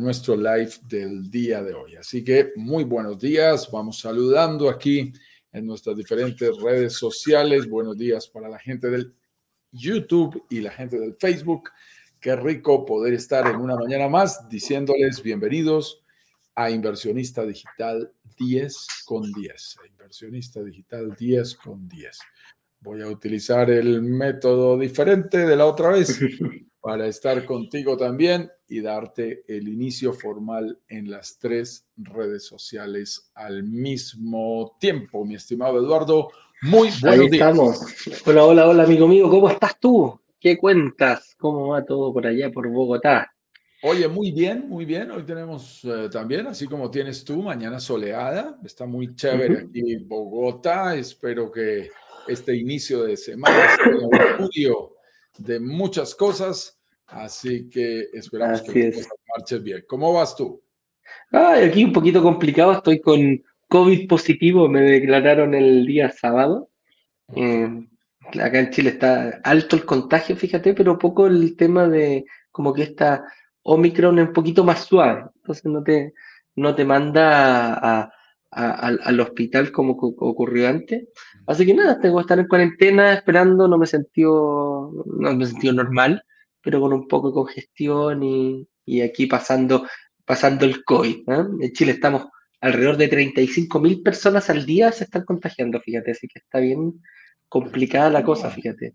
nuestro live del día de hoy. Así que muy buenos días, vamos saludando aquí en nuestras diferentes redes sociales. Buenos días para la gente del YouTube y la gente del Facebook. Qué rico poder estar en una mañana más diciéndoles bienvenidos a Inversionista Digital 10 con 10. Inversionista Digital 10 con 10. Voy a utilizar el método diferente de la otra vez para estar contigo también y darte el inicio formal en las tres redes sociales al mismo tiempo. Mi estimado Eduardo, muy buenos Ahí estamos. Hola, hola, hola, amigo mío, ¿cómo estás tú? ¿Qué cuentas? ¿Cómo va todo por allá, por Bogotá? Oye, muy bien, muy bien. Hoy tenemos eh, también, así como tienes tú, mañana soleada. Está muy chévere aquí en Bogotá. Espero que este inicio de semana sea un estudio de muchas cosas. Así que esperamos que marches bien. ¿Cómo vas tú? Ay, aquí un poquito complicado. Estoy con COVID positivo. Me declararon el día sábado. Eh, acá en Chile está alto el contagio, fíjate, pero poco el tema de como que esta Omicron es un poquito más suave, entonces no te, no te manda al hospital como ocurrió antes. Así que nada, tengo que estar en cuarentena esperando, no me sentí, no me sentí normal, pero con un poco de congestión y, y aquí pasando, pasando el COVID. ¿eh? En Chile estamos alrededor de 35 mil personas al día se están contagiando, fíjate, así que está bien, complicada la cosa, fíjate.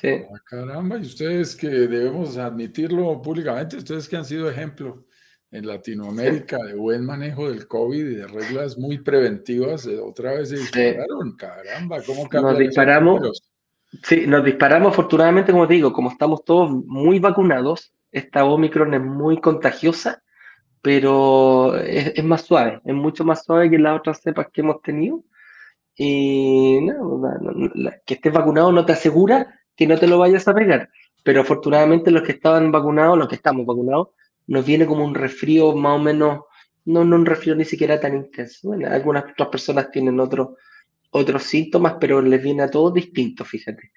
Sí. Ah, caramba, y ustedes que debemos admitirlo públicamente, ustedes que han sido ejemplo en Latinoamérica de buen manejo del COVID y de reglas muy preventivas, eh, otra vez se dispararon, caramba, ¿cómo Nos disparamos. Sí, nos disparamos afortunadamente, como te digo, como estamos todos muy vacunados, esta Omicron es muy contagiosa, pero es, más suave, es mucho más suave que las otras cepas que hemos tenido y no, que estés vacunado no te asegura que no te lo vayas a pegar. Pero afortunadamente los que estaban vacunados, los que estamos vacunados, nos viene como un resfrío más o menos, no, no un resfrío ni siquiera tan intenso. Bueno, algunas otras personas tienen otros otros síntomas, pero les viene a todos distintos, fíjate.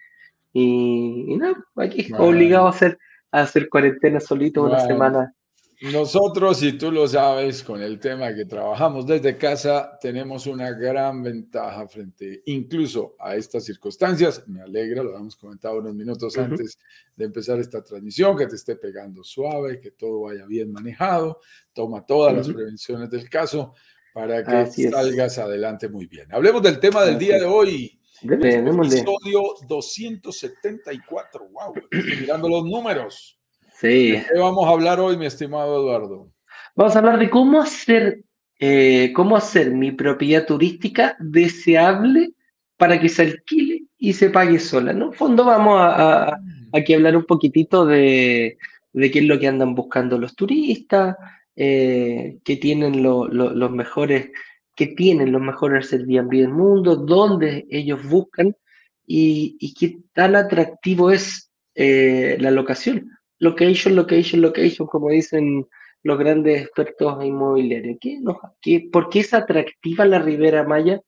Y, y nada, aquí obligado a hacer, a hacer cuarentena solito una semana nosotros, y tú lo sabes, con el tema que trabajamos desde casa, tenemos una gran ventaja frente incluso a estas circunstancias. Me alegra, lo habíamos comentado unos minutos antes de empezar esta transmisión, que te esté pegando suave, que todo vaya bien manejado. Toma todas las prevenciones del caso para que salgas adelante muy bien. Hablemos del tema del día de hoy. episodio 274. Wow, estoy mirando los números. Sí. qué vamos a hablar hoy, mi estimado Eduardo? Vamos a hablar de cómo hacer, eh, cómo hacer mi propiedad turística deseable para que se alquile y se pague sola. En un fondo vamos a, mm. aquí a hablar un poquitito de, qué es lo que andan buscando los turistas, eh, qué tienen los mejores, qué tienen los mejores Airbnb del mundo, dónde ellos buscan y, qué tan atractivo es eh, la locación location, location, location, como dicen los grandes expertos inmobiliarios. ¿Qué, no, qué, ¿Por qué es atractiva la Ribera Maya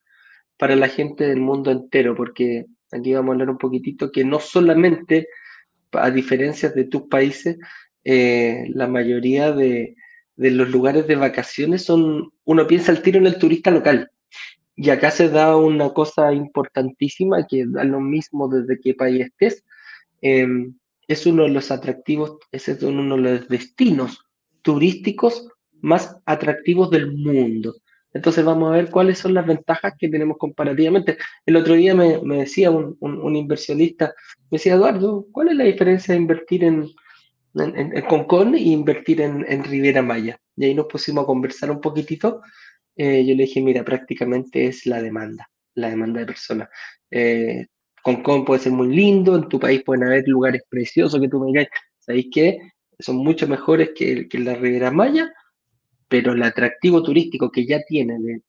para la gente del mundo entero? Porque aquí vamos a hablar un poquitito que no solamente, a diferencia de tus países, eh, la mayoría de, de los lugares de vacaciones son, uno piensa al tiro en el turista local. Y acá se da una cosa importantísima que da lo mismo desde qué país estés. Em, es uno de los atractivos, es uno de los destinos turísticos más atractivos del mundo. Entonces vamos a ver cuáles son las ventajas que tenemos comparativamente. El otro día me, decía un, inversionista, me decía, Eduardo, ¿cuál es la diferencia de invertir en, en, Concón e invertir en, en, Riviera Maya? Y ahí nos pusimos a conversar un poquitito. Eh, yo le dije, mira, prácticamente es la demanda, la demanda de personas. Eh, Hong puede ser muy lindo, en tu país pueden haber lugares preciosos que tú me digas, ¿sabéis qué? Son mucho mejores que, que la Riviera Maya, pero el atractivo turístico que ya tiene de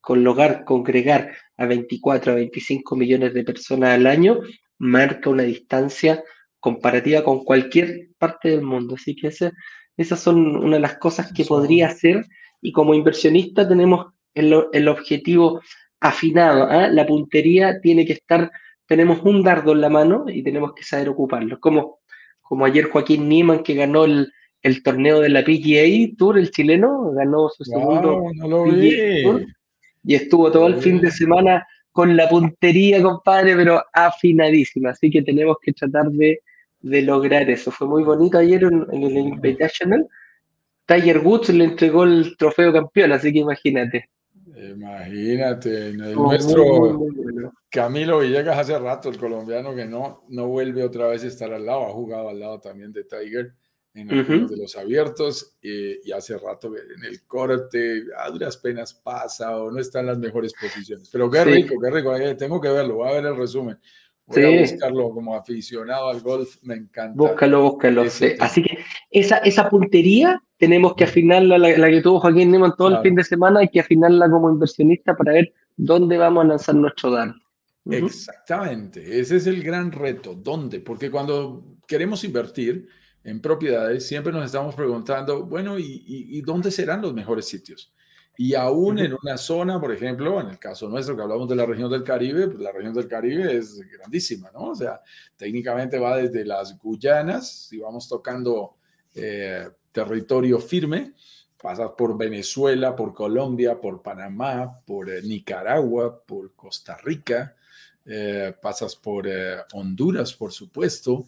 colocar, congregar a 24 a 25 millones de personas al año, marca una distancia comparativa con cualquier parte del mundo. Así que esas son una de las cosas que podría hacer y como inversionista tenemos el, el objetivo afinado. ¿ah? La puntería tiene que estar tenemos un dardo en la mano y tenemos que saber ocuparlo. Como, como ayer Joaquín Niemann que ganó el, el torneo de la PGA Tour, el chileno, ganó su segundo Tour, y estuvo todo el fin de semana con la puntería, compadre, pero afinadísima. Así que tenemos que tratar de, lograr eso. Fue muy bonito ayer en, el Invitational. Tiger Woods le entregó el trofeo campeón, así que imagínate. Imagínate, el nuestro Camilo Villegas hace rato, el colombiano que no, no vuelve otra vez a estar al lado, ha jugado al lado también de Tiger en algunos de los abiertos eh, y hace rato en el corte a duras penas pasa o no está en las mejores posiciones. Pero qué rico, qué rico, eh, tengo que verlo, voy a ver el resumen. Voy a buscarlo como aficionado al golf, me encanta. Búscalo, búscalo. Así que esa, esa puntería tenemos que afinarla, la, que tuvo Joaquín Neyman todo el fin de semana, hay que afinarla como inversionista para ver dónde vamos a lanzar nuestro dano. Exactamente, ese es el gran reto. ¿Dónde? Porque cuando queremos invertir, en propiedades, siempre nos estamos preguntando, bueno, ¿y, dónde serán los mejores sitios? Y aún en una zona, por ejemplo, en el caso nuestro que hablamos de la región del Caribe, pues la región del Caribe es grandísima, ¿no? O sea, técnicamente va desde las Guyanas, si vamos tocando eh, territorio firme, pasas por Venezuela, por Colombia, por Panamá, por eh, Nicaragua, por Costa Rica, eh, pasas por Honduras, por supuesto,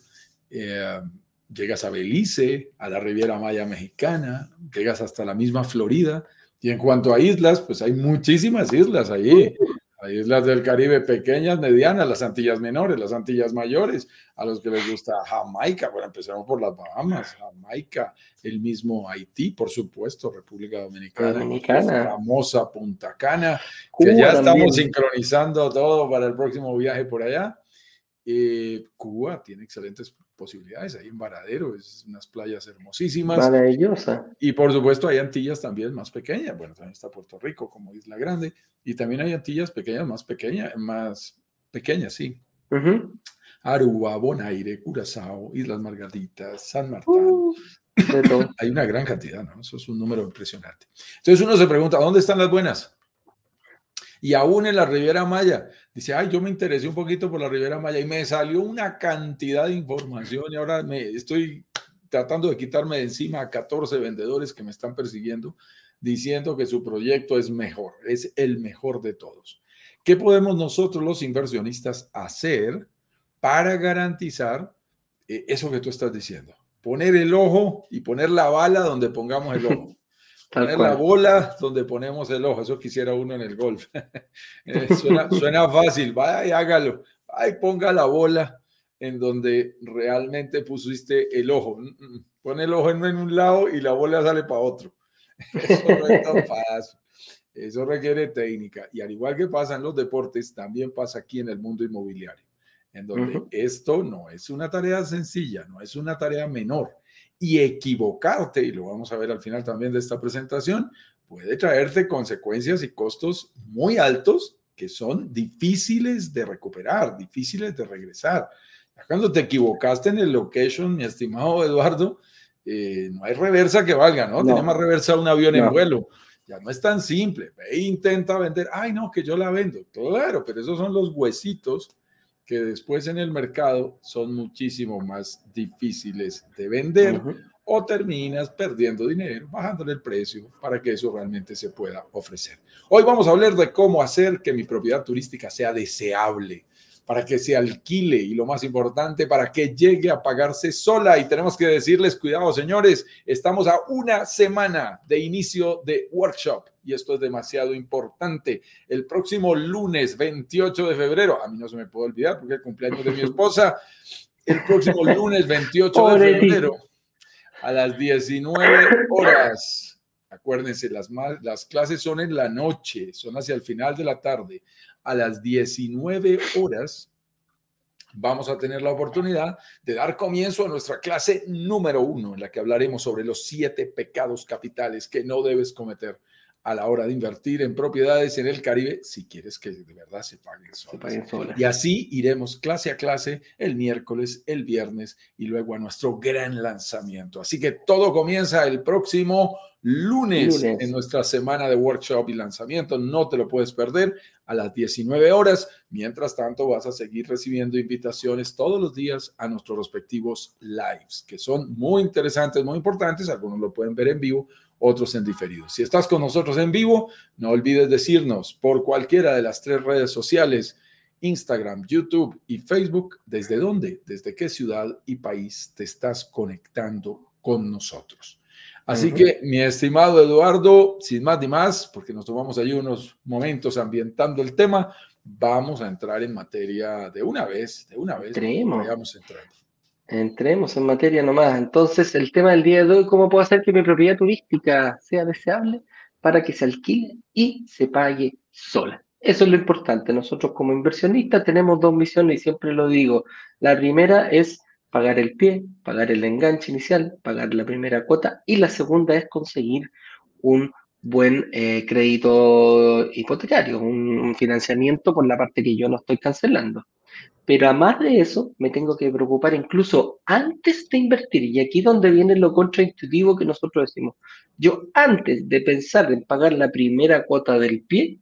llegas a Belice, a la Riviera Maya Mexicana, llegas hasta la misma Florida. Y en cuanto a islas, pues hay muchísimas islas allí. Hay islas del Caribe pequeñas, medianas, las Antillas menores, las Antillas mayores, a los que les gusta Jamaica, bueno, empezamos por las Bahamas, Jamaica, el mismo Haití, por supuesto, República Dominicana, Dominicana. famosa Punta Cana, que ya estamos sincronizando todo para el próximo viaje por allá. Eh, Cuba tiene excelentes posibilidades, ahí en Varadero, es unas playas hermosísimas. Maravillosa. Y por supuesto hay Antillas también más pequeñas, bueno, también está Puerto Rico como Isla Grande, y también hay Antillas pequeñas más pequeñas, más pequeñas, sí. Aruba, Bonaire, Curazao, Islas Margaritas, San Martín. Uh, hay una gran cantidad, ¿no? Eso es un número impresionante. Entonces uno se pregunta, ¿dónde están las buenas? Y aún en la Riviera Maya, dice, ay, yo me interesé un poquito por la Riviera Maya y me salió una cantidad de información y ahora me estoy tratando de quitarme de encima a 14 vendedores que me están persiguiendo diciendo que su proyecto es mejor, es el mejor de todos. ¿Qué podemos nosotros los inversionistas hacer para garantizar eh, eso que tú estás diciendo? Poner el ojo y poner la bala donde pongamos el ojo. Poner la bola donde ponemos el ojo, eso quisiera uno en el golf. Eh, suena, fácil, vaya y hágalo. Ay, ponga la bola en donde realmente pusiste el ojo. Mm, mm, mm. Pone el ojo en, un lado y la bola sale para otro. Eso no es tan fácil. Eso requiere técnica. Y al igual que pasa en los deportes, también pasa aquí en el mundo inmobiliario, en donde esto no es una tarea sencilla, no es una tarea menor y equivocarte, y lo vamos a ver al final también de esta presentación, puede traerte consecuencias y costos muy altos que son difíciles de recuperar, difíciles de regresar. Cuando te equivocaste en el location, mi estimado Eduardo, eh, no hay reversa que valga, ¿no? Tiene más reversa un avión en vuelo. Ya no es tan simple. Ve e intenta vender. Ay, no, que yo la vendo. Claro, pero esos son los huesitos que después en el mercado son muchísimo más difíciles de vender o terminas perdiendo dinero, bajándole el precio para que eso realmente se pueda ofrecer. Hoy vamos a hablar de cómo hacer que mi propiedad turística sea deseable para que se alquile y lo más importante, para que llegue a pagarse sola. Y tenemos que decirles, cuidado señores, estamos a una semana de inicio de workshop y esto es demasiado importante. El próximo lunes 28 de febrero, a mí no se me puede olvidar porque es el cumpleaños de mi esposa, el próximo lunes 28 de febrero a las 19 horas. Acuérdense, las, las clases son en la noche, son hacia el final de la tarde. A las 19 horas vamos a tener la oportunidad de dar comienzo a nuestra clase número uno, en la que hablaremos sobre los siete pecados capitales que no debes cometer a la hora de invertir en propiedades en el Caribe si quieres que de verdad se paguen solas. Y así iremos clase a clase el miércoles, el viernes y luego a nuestro gran lanzamiento. Así que todo comienza el próximo lunes, en nuestra semana de workshop y lanzamiento. No te lo puedes perder a las 19 horas. Mientras tanto, vas a seguir recibiendo invitaciones todos los días a nuestros respectivos lives, que son muy interesantes, muy importantes. Algunos lo pueden ver en vivo, otros en diferido. Si estás con nosotros en vivo, no olvides decirnos por cualquiera de las tres redes sociales Instagram, YouTube y Facebook, ¿desde dónde? ¿Desde qué ciudad y país te estás conectando con nosotros? Así que, mi estimado Eduardo, sin más ni más, porque nos tomamos ahí unos momentos ambientando el tema, vamos a entrar en materia de una vez, de una vez. Vayamos entrando. Entremos en materia nomás. Entonces, el tema del día de hoy, ¿cómo puedo hacer que mi propiedad turística sea deseable para que se alquile y se pague sola? Eso es lo importante. Nosotros como inversionistas tenemos dos misiones y siempre lo digo. La primera es pagar el pie, pagar el enganche inicial, pagar la primera cuota y la segunda es conseguir un buen eh, crédito hipotecario, un, financiamiento por la parte que yo no estoy cancelando. Pero además de eso, me tengo que preocupar incluso antes de invertir, y aquí donde viene lo contraintuitivo que nosotros decimos. Yo antes de pensar en pagar la primera cuota del pie,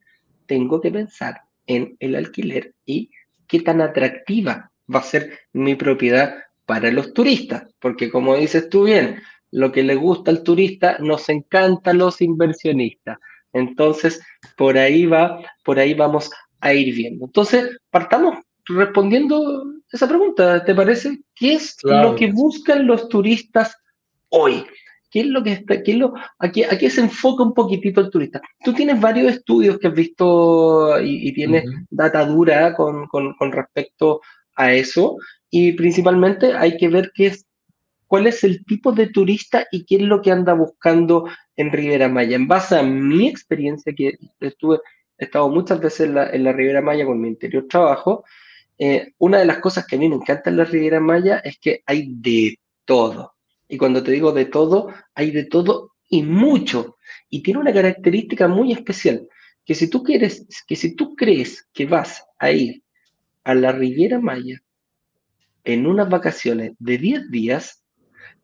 tengo que pensar en el alquiler y qué tan atractiva va a ser mi propiedad para los turistas, porque como dices tú bien, lo que le gusta al turista nos encanta a los inversionistas. Entonces, por ahí va, por ahí vamos a ir viendo. Entonces, partamos respondiendo esa pregunta, ¿te parece? ¿Qué es lo que buscan los turistas hoy? ¿Qué es lo que está, qué es lo, aquí, aquí se enfoca un poquitito el turista? Tú tienes varios estudios que has visto y, tienes data dura con, respecto a eso y principalmente hay que ver qué es, cuál es el tipo de turista y qué es lo que anda buscando en Rivera Maya. En base a mi experiencia, que estuve, he estado muchas veces en la, en la Ribera Maya con mi interior trabajo, eh, una de las cosas que a mí me encanta en la Ribera Maya es que hay de todo. Y cuando te digo de todo, hay de todo y mucho. Y tiene una característica muy especial, que si tú quieres, que si tú crees que vas a ir a la Riviera Maya en unas vacaciones de 10 días,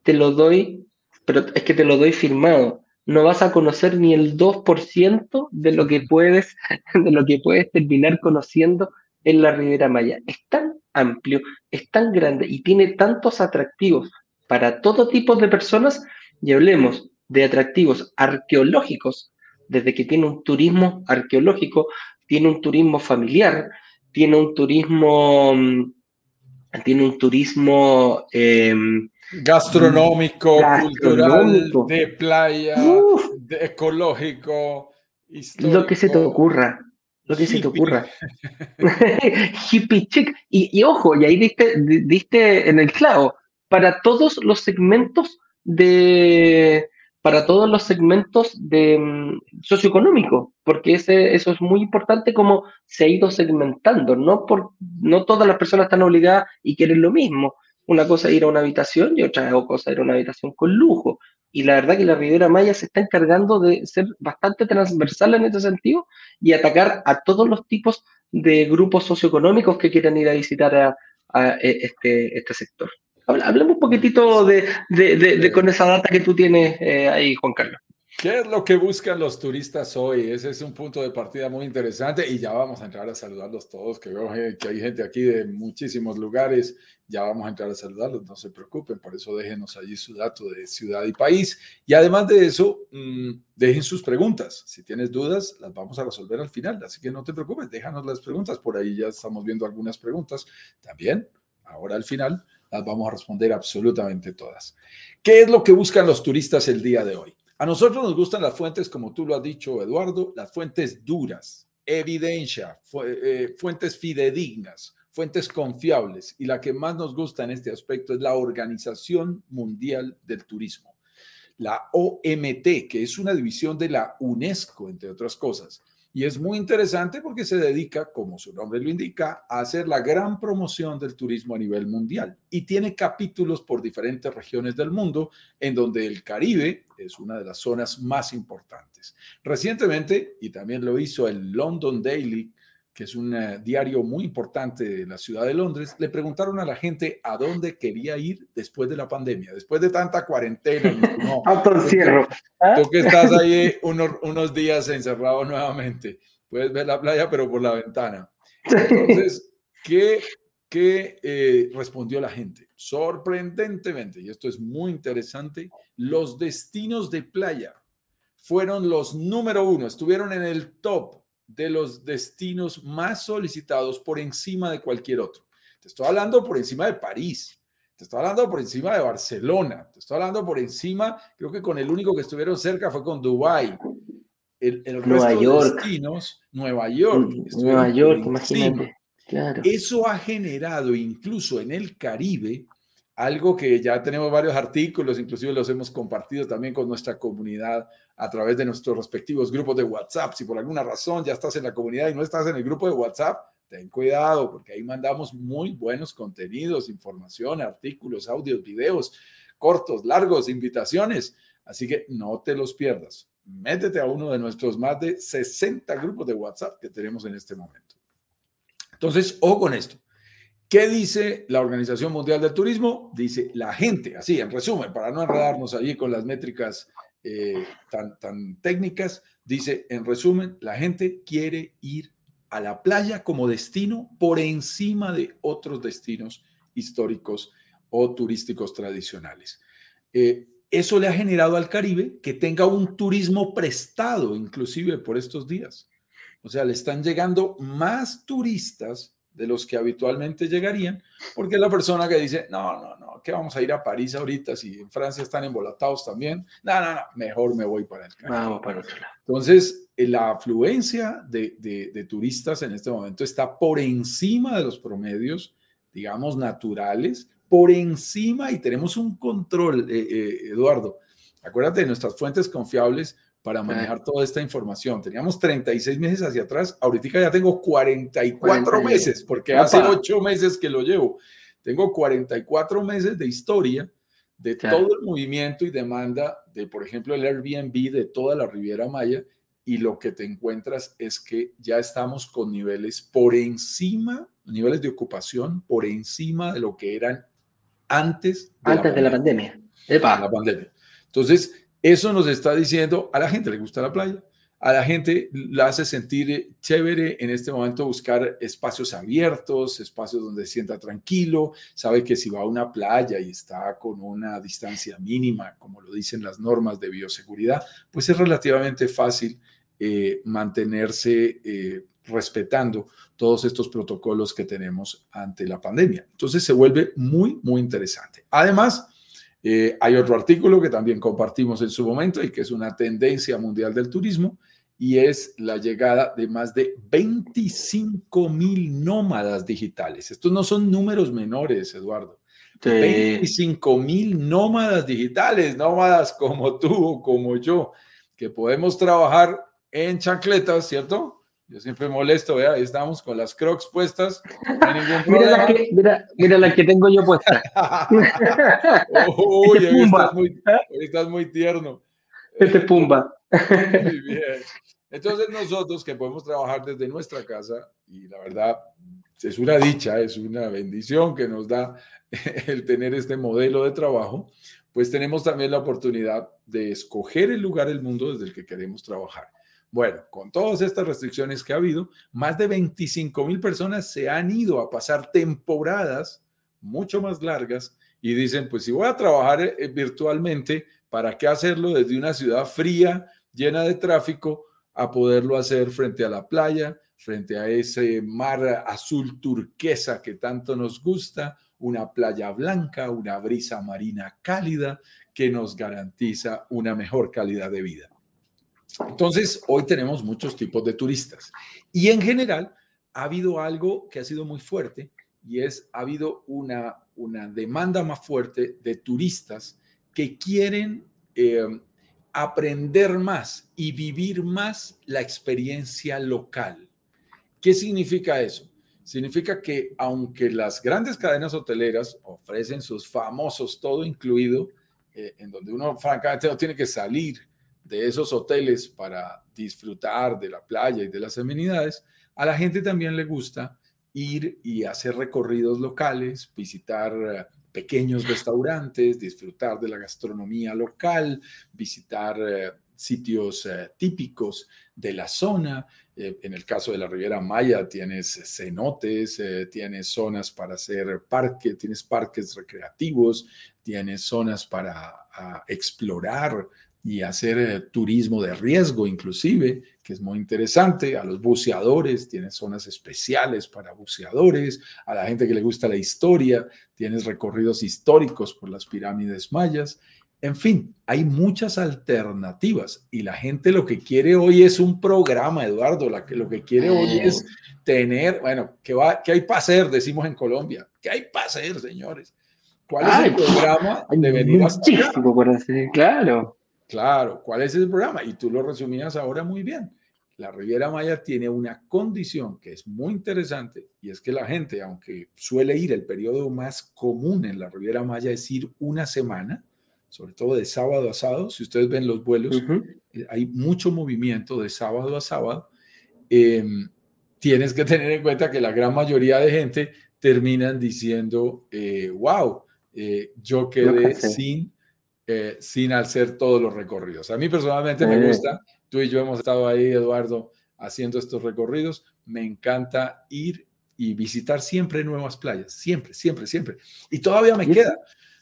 te lo doy, pero es que te lo doy firmado. No vas a conocer ni el 2% de lo que puedes, de lo que puedes terminar conociendo en la Riviera Maya. Es tan amplio, es tan grande y tiene tantos atractivos para todo tipo de personas y hablemos de atractivos arqueológicos, desde que tiene un turismo arqueológico, tiene un turismo familiar, tiene un turismo, mm, tiene un turismo em, gastronómico, cultural, de playa, ecológico, Lo que se te ocurra. Lo que se te ocurra. Hippie chic. Y, ojo, y ahí diste, diste en el clavo para todos los segmentos de para todos los segmentos de mm, socioeconómico, porque ese, eso es muy importante como se ha ido segmentando, no por no todas las personas están obligadas y quieren lo mismo. Una cosa es ir a una habitación y otra cosa es ir a una habitación con lujo. Y la verdad que la Ribera Maya se está encargando de ser bastante transversal en ese sentido y atacar a todos los tipos de grupos socioeconómicos que quieran ir a visitar a, e, este, este sector. Hablemos un poquitito de, con esa data que tú tienes eh, ahí, Juan Carlos. ¿Qué es lo que buscan los turistas hoy? Ese es un punto de partida muy interesante y ya vamos a entrar a saludarlos todos, que veo que hay gente aquí de muchísimos lugares, ya vamos a entrar a saludarlos, no se preocupen, por eso déjenos allí su dato de ciudad y país. Y además de eso, mm, dejen sus preguntas. Si tienes dudas, las vamos a resolver al final, así que no te preocupes, déjanos las preguntas, por ahí ya estamos viendo algunas preguntas también, ahora al final las vamos a responder absolutamente todas. ¿Qué es lo que buscan los turistas el día de hoy? A nosotros nos gustan las fuentes, como tú lo has dicho, Eduardo, las fuentes duras, evidencia, eh, fuentes fidedignas, fuentes confiables. Y la que más nos gusta en este aspecto es la Organización Mundial del Turismo, la OMT, que es una división de la UNESCO, entre otras cosas. Y es muy interesante porque se dedica, como su nombre lo indica, a hacer la gran promoción del turismo a nivel mundial. Y tiene capítulos por diferentes regiones del mundo, en donde el Caribe es una de las zonas más importantes. Recientemente, y también lo hizo el London Daily, que es un eh, diario muy importante de la ciudad de Londres, le preguntaron a la gente a dónde quería ir después de la pandemia, después de tanta cuarentena. No, encierro. ¿Ah? Tú que estás ahí unos, unos días encerrado nuevamente, puedes ver la playa, pero por la ventana. Entonces, ¿qué, qué eh, respondió la gente? Sorprendentemente, y esto es muy interesante, los destinos de playa fueron los número uno, estuvieron en el top de los destinos más solicitados por encima de cualquier otro. Te estoy hablando por encima de París, te estoy hablando por encima de Barcelona, te estoy hablando por encima, creo que con el único que estuvieron cerca fue con Dubái. El, el Nueva resto York. de destinos, Nueva York. Nueva York, imagínate. Claro. Eso ha generado incluso en el Caribe algo que ya tenemos varios artículos, inclusive los hemos compartido también con nuestra comunidad a través de nuestros respectivos grupos de WhatsApp. Si por alguna razón ya estás en la comunidad y no estás en el grupo de WhatsApp, ten cuidado porque ahí mandamos muy buenos contenidos, información, artículos, audios, videos, cortos, largos, invitaciones. Así que no te los pierdas. Métete a uno de nuestros más de 60 grupos de WhatsApp que tenemos en este momento. Entonces, ojo con esto. ¿Qué dice la Organización Mundial del Turismo? Dice la gente, así en resumen, para no enredarnos allí con las métricas eh, tan, tan técnicas, dice en resumen, la gente quiere ir a la playa como destino por encima de otros destinos históricos o turísticos tradicionales. Eh, eso le ha generado al Caribe que tenga un turismo prestado, inclusive por estos días. O sea, le están llegando más turistas de los que habitualmente llegarían, porque la persona que dice, no, no, no, que vamos a ir a París ahorita si en Francia están embolatados también, no, no, no, mejor me voy para el Vamos para otro lado. Entonces, eh, la afluencia de, de, turistas en este momento está por encima de los promedios, digamos, naturales, por encima y tenemos un control, eh, eh, Eduardo. Acuérdate de nuestras fuentes confiables para manejar toda esta información. Teníamos 36 meses hacia atrás, ahorita ya tengo 44 meses, porque hace 8 meses que lo llevo. Tengo 44 meses de historia de todo el movimiento y demanda de, por ejemplo, el Airbnb de toda la Riviera Maya, y lo que te encuentras es que ya estamos con niveles por encima, niveles de ocupación por encima de lo que eran antes de antes la de la pandemia. La pandemia. Entonces, eso nos está diciendo, a la gente le gusta la playa, a la gente la hace sentir chévere en este momento buscar espacios abiertos, espacios donde se sienta tranquilo, sabe que si va a una playa y está con una distancia mínima, como lo dicen las normas de bioseguridad, pues es relativamente fácil eh, mantenerse eh, respetando todos estos protocolos que tenemos ante la pandemia. Entonces se vuelve muy, muy interesante. Además, eh, hay otro artículo que también compartimos en su momento y que es una tendencia mundial del turismo y es la llegada de más de 25 mil nómadas digitales. Estos no son números menores, Eduardo. 25 mil nómadas digitales, nómadas como tú o como yo, que podemos trabajar en chancletas, ¿cierto? Yo siempre molesto, vea, ahí estamos con las crocs puestas. mira, la que, mira, mira, la que tengo yo puesta. Uy, este hoy estás, muy, hoy estás muy tierno. Este pumba. Muy bien. Entonces nosotros que podemos trabajar desde nuestra casa, y la verdad es una dicha, es una bendición que nos da el tener este modelo de trabajo, pues tenemos también la oportunidad de escoger el lugar del mundo desde el que queremos trabajar. Bueno, con todas estas restricciones que ha habido, más de 25 mil personas se han ido a pasar temporadas mucho más largas y dicen, pues si voy a trabajar eh, virtualmente, ¿para qué hacerlo desde una ciudad fría, llena de tráfico, a poderlo hacer frente a la playa, frente a ese mar azul turquesa que tanto nos gusta, una playa blanca, una brisa marina cálida que nos garantiza una mejor calidad de vida? Entonces, hoy tenemos muchos tipos de turistas y en general ha habido algo que ha sido muy fuerte y es, ha habido una, una demanda más fuerte de turistas que quieren eh, aprender más y vivir más la experiencia local. ¿Qué significa eso? Significa que aunque las grandes cadenas hoteleras ofrecen sus famosos todo incluido, eh, en donde uno francamente no tiene que salir de esos hoteles para disfrutar de la playa y de las amenidades, A la gente también le gusta ir y hacer recorridos locales, visitar eh, pequeños restaurantes, disfrutar de la gastronomía local, visitar eh, sitios eh, típicos de la zona. en el caso de la Riviera Maya tienes cenotes, tienes zonas para hacer parques, tienes parques recreativos, tienes zonas para ah, explorar y hacer eh, turismo de riesgo inclusive, que es muy interesante, a los buceadores, tienes zonas especiales para buceadores, a la gente que le gusta la historia, tienes recorridos históricos por las pirámides mayas, en fin, hay muchas alternativas y la gente lo que quiere hoy es un programa, Eduardo, la que, lo que quiere hoy es tener, bueno, ¿qué, va, qué hay para hacer? Decimos en Colombia, ¿qué hay para hacer, señores? ¿Cuál es el programa de venir hasta por hacer, claro. Claro, ¿cuál es el programa? Y tú lo resumías ahora muy bien. La Riviera Maya tiene una condición que es muy interesante y es que la gente, aunque suele ir el periodo más común en la Riviera Maya es ir una semana, sobre todo de sábado a sábado, si ustedes ven los vuelos, eh, hay mucho movimiento de sábado a sábado. Em, tienes que tener en cuenta que la gran mayoría de gente terminan diciendo, wow, eh, eh, yo quedé sin eh, sin hacer todos los recorridos. A mí personalmente me gusta, tú y yo hemos estado ahí, Eduardo, haciendo estos recorridos. Me encanta ir y visitar siempre nuevas playas, siempre, siempre, siempre. Y todavía me queda.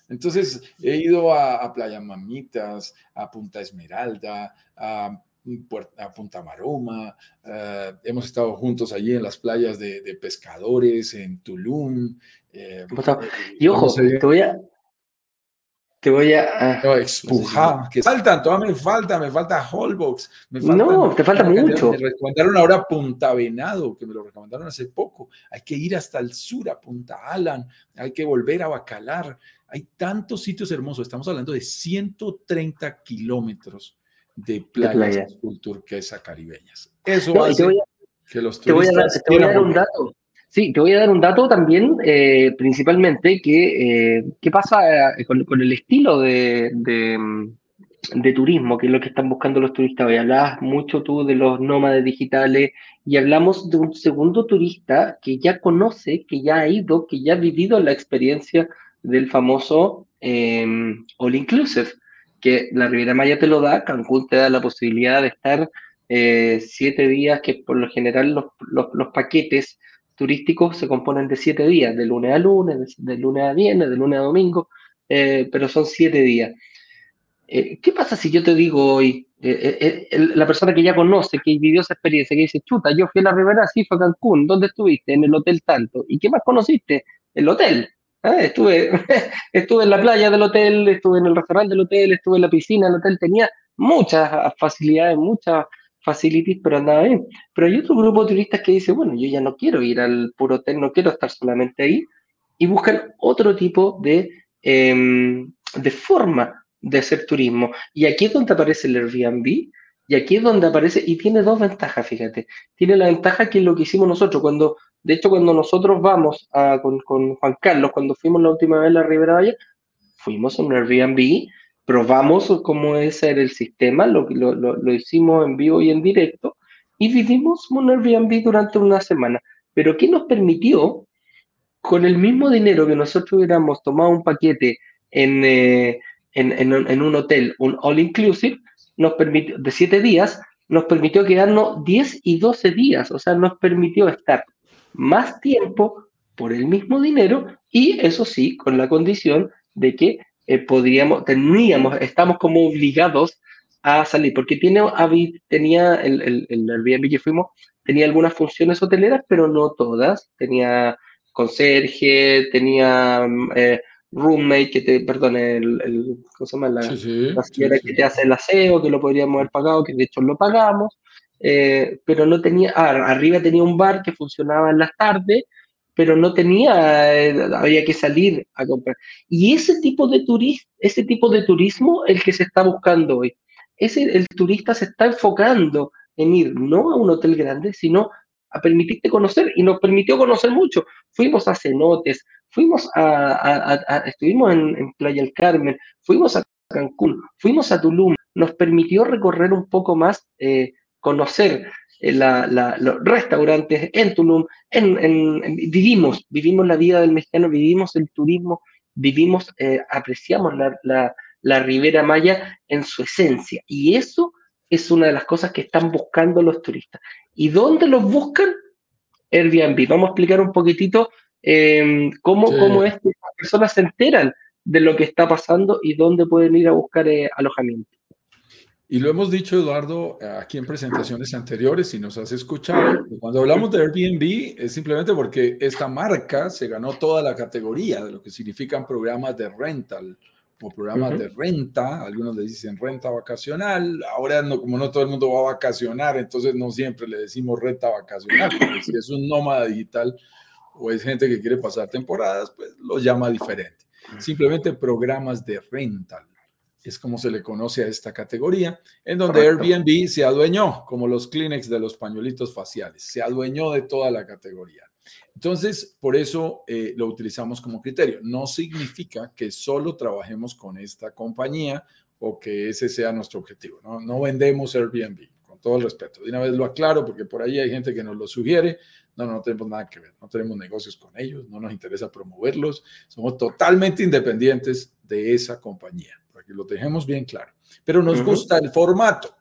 Entonces, he ido a, Playa Mamitas, a Punta Esmeralda, a, a Punta Maroma, eh, hemos estado juntos allí en las playas de, pescadores, en Tulum. Eh, y ojo, te voy a, te voy a... expujar, que faltan, todavía me falta, me falta Holbox. Me no, te falta mucho. Me recomendaron ahora Punta Venado, que me lo recomendaron hace poco. Hay que ir hasta el sur, a Punta Alan, hay que volver a Bacalar. Hay tantos sitios hermosos, estamos hablando de 130 kilómetros de playas de turquesa caribeñas. Eso hace que los turistas... Te voy a dar un dato Sí, te voy a dar un dato también, eh, principalmente, que eh, qué pasa eh, con, el estilo de, de, turismo, que es lo que están buscando los turistas hoy. Hablabas mucho tú de los nómades digitales y hablamos de un segundo turista que ya conoce, que ya ha ido, que ya ha vivido la experiencia del famoso em, All Inclusive, que la Riviera Maya te lo da, Cancún te da la posibilidad de estar siete días, que por lo general los, los paquetes turísticos se componen de siete días, de lunes a lunes, de, lunes a viernes, de lunes a domingo, eh, pero son siete días. Eh, ¿Qué pasa si yo te digo hoy, eh, la persona que ya conoce, que vivió esa experiencia, que dice, chuta, yo fui a la Rivera, sí, fue a Cancún, ¿dónde estuviste? En el hotel tanto. ¿Y qué más conociste? El hotel. Estuve, estuve en la playa del hotel, estuve en el restaurante del hotel, estuve en la piscina del hotel, tenía muchas facilidades, muchas facilities, pero andaba bien. Pero hay otro grupo de turistas que dice, bueno, yo ya no quiero ir al puro hotel, no quiero estar solamente ahí, y buscan otro tipo de, em, de forma de hacer turismo. Y aquí es donde aparece el Airbnb, y aquí es donde aparece, y tiene dos ventajas, fíjate. Tiene la ventaja que es lo que hicimos nosotros, cuando, de hecho, cuando nosotros vamos a, con, con, Juan Carlos, cuando fuimos la última vez a la Ribera Valle, fuimos a un Airbnb probamos cómo es el sistema, lo, lo, lo, hicimos en vivo y en directo, y vivimos un Airbnb durante una semana. Pero ¿qué nos permitió? Con el mismo dinero que nosotros hubiéramos tomado un paquete en, eh, en, en, un hotel, un all inclusive, nos permitió, de siete días, nos permitió quedarnos 10 y 12 días, o sea, nos permitió estar más tiempo por el mismo dinero y eso sí, con la condición de que eh, podríamos, teníamos, estamos como obligados a salir, porque tiene, tenía el, el, el Airbnb que fuimos, tenía algunas funciones hoteleras, pero no todas. Tenía conserje, tenía eh, roommate, que te, perdón, el, el ¿cómo se llama? La, señora que te hace el aseo, que lo podríamos haber pagado, que de hecho lo pagamos, eh, pero no tenía, ah, arriba tenía un bar que funcionaba en las tardes, pero no tenía, eh, había que salir a comprar. Y ese tipo de turismo, ese tipo de turismo el que se está buscando hoy. Ese, el turista se está enfocando en ir no a un hotel grande, sino a permitirte conocer y nos permitió conocer mucho. Fuimos a cenotes, fuimos a, estuvimos en, Playa del Carmen, fuimos a Cancún, fuimos a Tulum, nos permitió recorrer un poco más, eh, conocer los restaurantes en Tulum, vivimos, vivimos la vida del mexicano, vivimos el turismo, vivimos, apreciamos la, la Ribera Maya en su esencia. Y eso es una de las cosas que están buscando los turistas. ¿Y dónde los buscan? Airbnb. Vamos a explicar un poquitito em, cómo, cómo es que las personas se enteran de lo que está pasando y dónde pueden ir a buscar eh, alojamiento. Y lo hemos dicho, Eduardo, aquí en presentaciones anteriores, si nos has escuchado, cuando hablamos de Airbnb es simplemente porque esta marca se ganó toda la categoría de lo que significan programas de rental o programas de renta, algunos le dicen renta vacacional, ahora no, como no todo el mundo va a vacacionar, entonces no siempre le decimos renta vacacional, porque si es un nómada digital o es gente que quiere pasar temporadas, pues lo llama diferente. Simplemente programas de rental es como se le conoce a esta categoría, en donde Airbnb se adueñó, como los Kleenex de los pañuelitos faciales, se adueñó de toda la categoría. Entonces, por eso eh, lo utilizamos como criterio. No significa que solo trabajemos con esta compañía o que ese sea nuestro objetivo. No, no vendemos Airbnb, con todo el respeto. De una vez lo aclaro porque por ahí hay gente que nos lo sugiere. No, no tenemos nada que ver. No tenemos negocios con ellos. No nos interesa promoverlos. Somos totalmente independientes de esa compañía, que lo dejemos bien claro. Pero nos gusta el formato.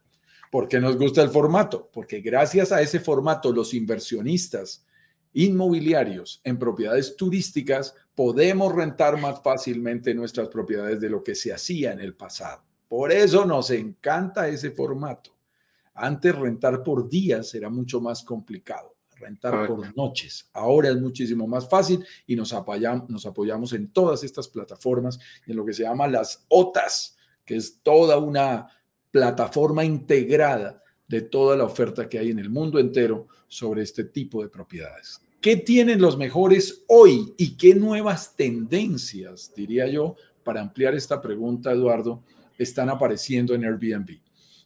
¿Por qué nos gusta el formato? Porque gracias a ese formato los inversionistas inmobiliarios en propiedades turísticas, podemos rentar más fácilmente nuestras propiedades de lo que se hacía en el pasado. Por eso nos encanta ese formato. Antes rentar por días era mucho más complicado, rentar por noches. Ahora es muchísimo más fácil y nos apoyamos, nos apoyamos en todas estas plataformas, en lo que se llama las OTAS, que es toda una plataforma integrada de toda la oferta que hay en el mundo entero sobre este tipo de propiedades. ¿Qué tienen los mejores hoy y qué nuevas tendencias, diría yo, para ampliar esta pregunta, Eduardo, están apareciendo en Airbnb?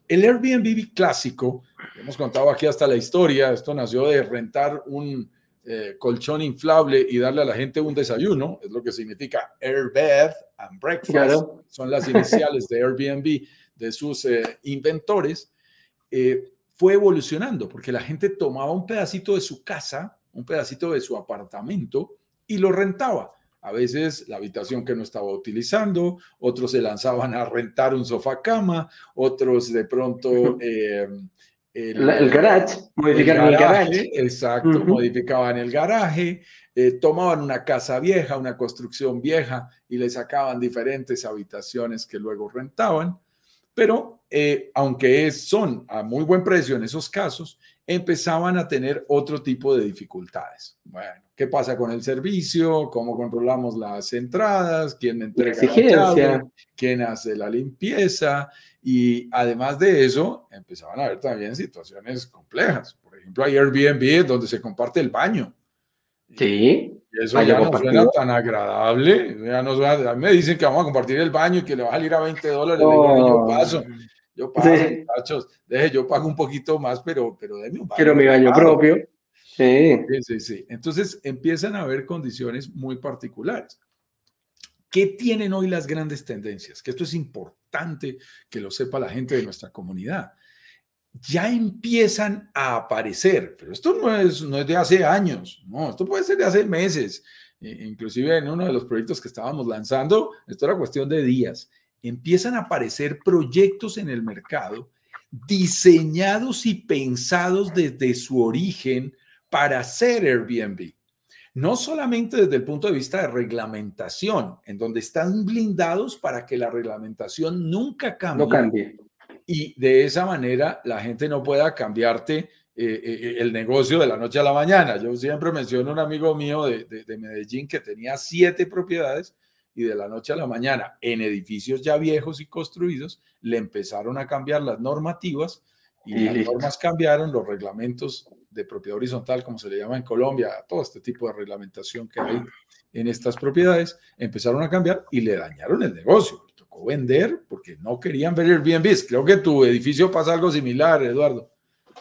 El Airbnb clásico, hemos contado aquí hasta la historia, esto nació de rentar un eh, colchón inflable y darle a la gente un desayuno, es lo que significa Airbed and Breakfast, son las iniciales de Airbnb de sus eh, inventores, eh, fue evolucionando porque la gente tomaba un pedacito de su casa un pedacito de su apartamento y lo rentaba. A veces la habitación que no estaba utilizando, otros se lanzaban a rentar un sofá cama, otros de pronto... Em, el, garage, modificaban el garage. Exacto, modificaban el garaje, eh, tomaban una casa vieja, una construcción vieja y le sacaban diferentes habitaciones que luego rentaban. Pero eh, aunque son a muy buen precio en esos casos, empezaban a tener otro tipo de dificultades. Bueno, ¿qué pasa con el servicio? ¿Cómo controlamos las entradas? ¿Quién entrega la llave? ¿Quién hace la limpieza? Y además de eso, empezaban a haber también situaciones complejas. Por ejemplo, hay Airbnb donde se comparte el baño. Sí. Y eso ya no suena tan agradable. Ya no me dicen que vamos a compartir el baño y que le va a salir a 20 dólares. yo paso. Yo pago, muchachos, deje, yo pago un poquito más, pero, pero déme un baño. Quiero mi baño propio. Sí. sí, sí, Entonces empiezan a haber condiciones muy particulares. ¿Qué tienen hoy las grandes tendencias? Que esto es importante que lo sepa la gente de nuestra comunidad. Ya empiezan a aparecer, pero esto no es, no es de hace años, no, esto puede ser de hace meses. Inclusive en uno de los proyectos que estábamos lanzando, esto era cuestión de días empiezan a aparecer proyectos en el mercado diseñados y pensados desde su origen para ser Airbnb. No solamente desde el punto de vista de reglamentación, en donde están blindados para que la reglamentación nunca cambie. No cambie. Y de esa manera la gente no pueda cambiarte eh, eh, el negocio de la noche a la mañana. Yo siempre menciono un amigo mío de, de Medellín que tenía siete propiedades y de la noche a la mañana en edificios ya viejos y construidos le empezaron a cambiar las normativas y, las normas cambiaron, los reglamentos de propiedad horizontal, como se le llama en Colombia, todo este tipo de reglamentación que hay en estas propiedades, empezaron a cambiar y le dañaron el negocio. Le tocó vender porque no querían ver Airbnb. Creo que tu edificio pasa algo similar, Eduardo.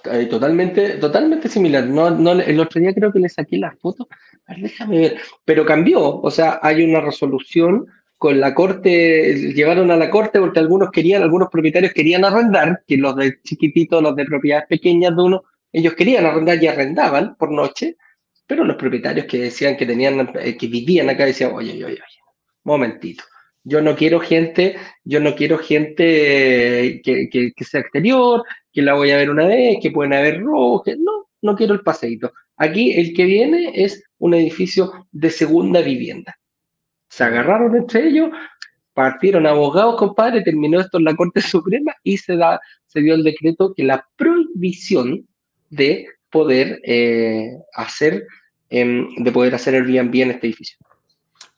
Eh, totalmente, totalmente similar. No, no, el otro día creo que le saqué la foto. A ver, déjame ver. Pero cambió. O sea, hay una resolución con la corte, llevaron a la corte porque algunos querían, algunos propietarios querían arrendar, que los de chiquititos, los de propiedades pequeñas de uno, Ellos querían arrendar y arrendaban por noche, pero los propietarios que decían que tenían, eh, que vivían acá decían, oye, oye, oye, momentito. Yo no quiero gente, yo no quiero gente que, que, sea exterior, que la voy a ver una vez, que pueden haber robos, no, no quiero el paseíto. Aquí el que viene es un edificio de segunda vivienda. Se agarraron entre ellos, partieron abogados, compadre, terminó esto en la Corte Suprema y se, da, se dio el decreto que la prohibición de poder eh, hacer em, de poder hacer Airbnb en este edificio.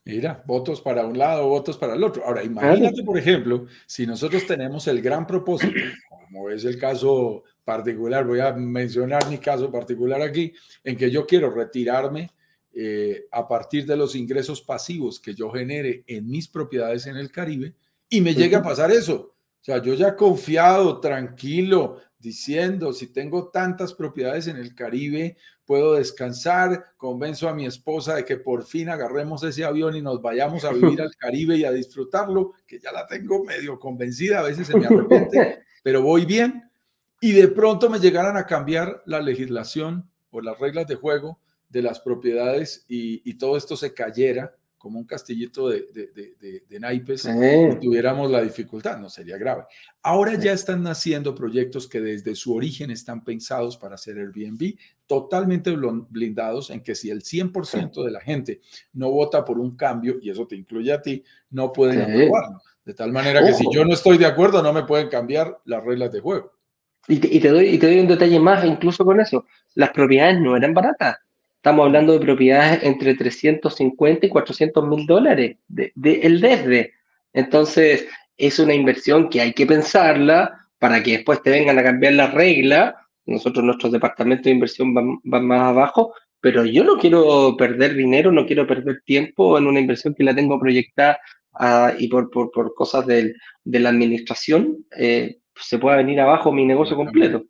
Mira, votos para un lado, votos para el otro. Ahora, imagínate, por ejemplo, si nosotros tenemos el gran propósito, como es el caso particular, voy a mencionar mi caso particular aquí, en que yo quiero retirarme eh, a partir de los ingresos pasivos que yo genere en mis propiedades en el Caribe y me llega a pasar eso. O sea, yo ya confiado, tranquilo, diciendo, si tengo tantas propiedades en el Caribe, puedo descansar, convenzo a mi esposa de que por fin agarremos ese avión y nos vayamos a vivir al Caribe y a disfrutarlo, que ya la tengo medio convencida, a veces se me arrepiente, pero voy bien. Y de pronto me llegaran a cambiar la legislación o las reglas de juego de las propiedades y, y todo esto se cayera como un castillito de, de, naipes y tuviéramos la dificultad, no sería grave. Ahora ya están naciendo proyectos que desde su origen están pensados para hacer Airbnb, totalmente blindados en que si el 100% de la gente no vota por un cambio, y eso te incluye a ti, no pueden aprobarlo. De tal manera que si yo no estoy de acuerdo, no me pueden cambiar las reglas de juego. Y te, y te, doy, y te doy un detalle más, incluso con eso. Las propiedades no eran baratas Estamos hablando de propiedades entre 350 y 400 mil dólares, de, el desde. Entonces, es una inversión que hay que pensarla para que después te vengan a cambiar la regla. Nosotros, nuestros departamentos de inversión van, más abajo, pero yo no quiero perder dinero, no quiero perder tiempo en una inversión que la tengo proyectada ah, y por, por, por cosas de, de, la administración, eh, se pueda venir abajo mi negocio completo.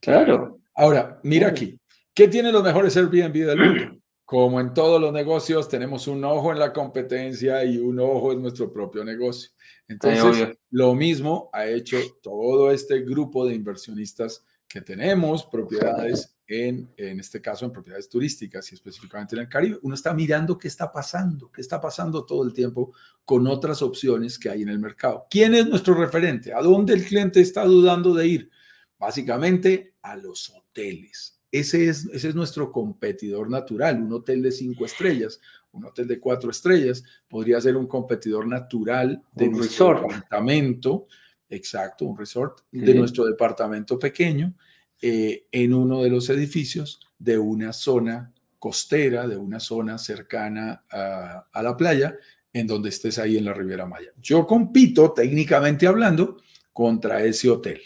Claro. Ahora, mira aquí, ¿Qué tiene los mejores Airbnb del mundo? Como en todos los negocios, tenemos un ojo en la competencia y un ojo en nuestro propio negocio. Entonces, lo mismo ha hecho todo este grupo de inversionistas que tenemos propiedades en, en este caso, en propiedades turísticas y específicamente en el Caribe. Uno está mirando qué está pasando, qué está pasando todo el tiempo con otras opciones que hay en el mercado. ¿Quién es nuestro referente? ¿A dónde el cliente está dudando de ir? Básicamente a los hoteles ese es, ese es nuestro competidor natural, un hotel de cinco estrellas, un hotel de cuatro estrellas, podría ser un competidor natural de un nuestro departamento, exacto, un resort de nuestro departamento pequeño, eh, en uno de los edificios de una zona costera, de una zona cercana a, a, la playa, en donde estés ahí en la Riviera Maya. Yo compito, técnicamente hablando, contra ese hotel.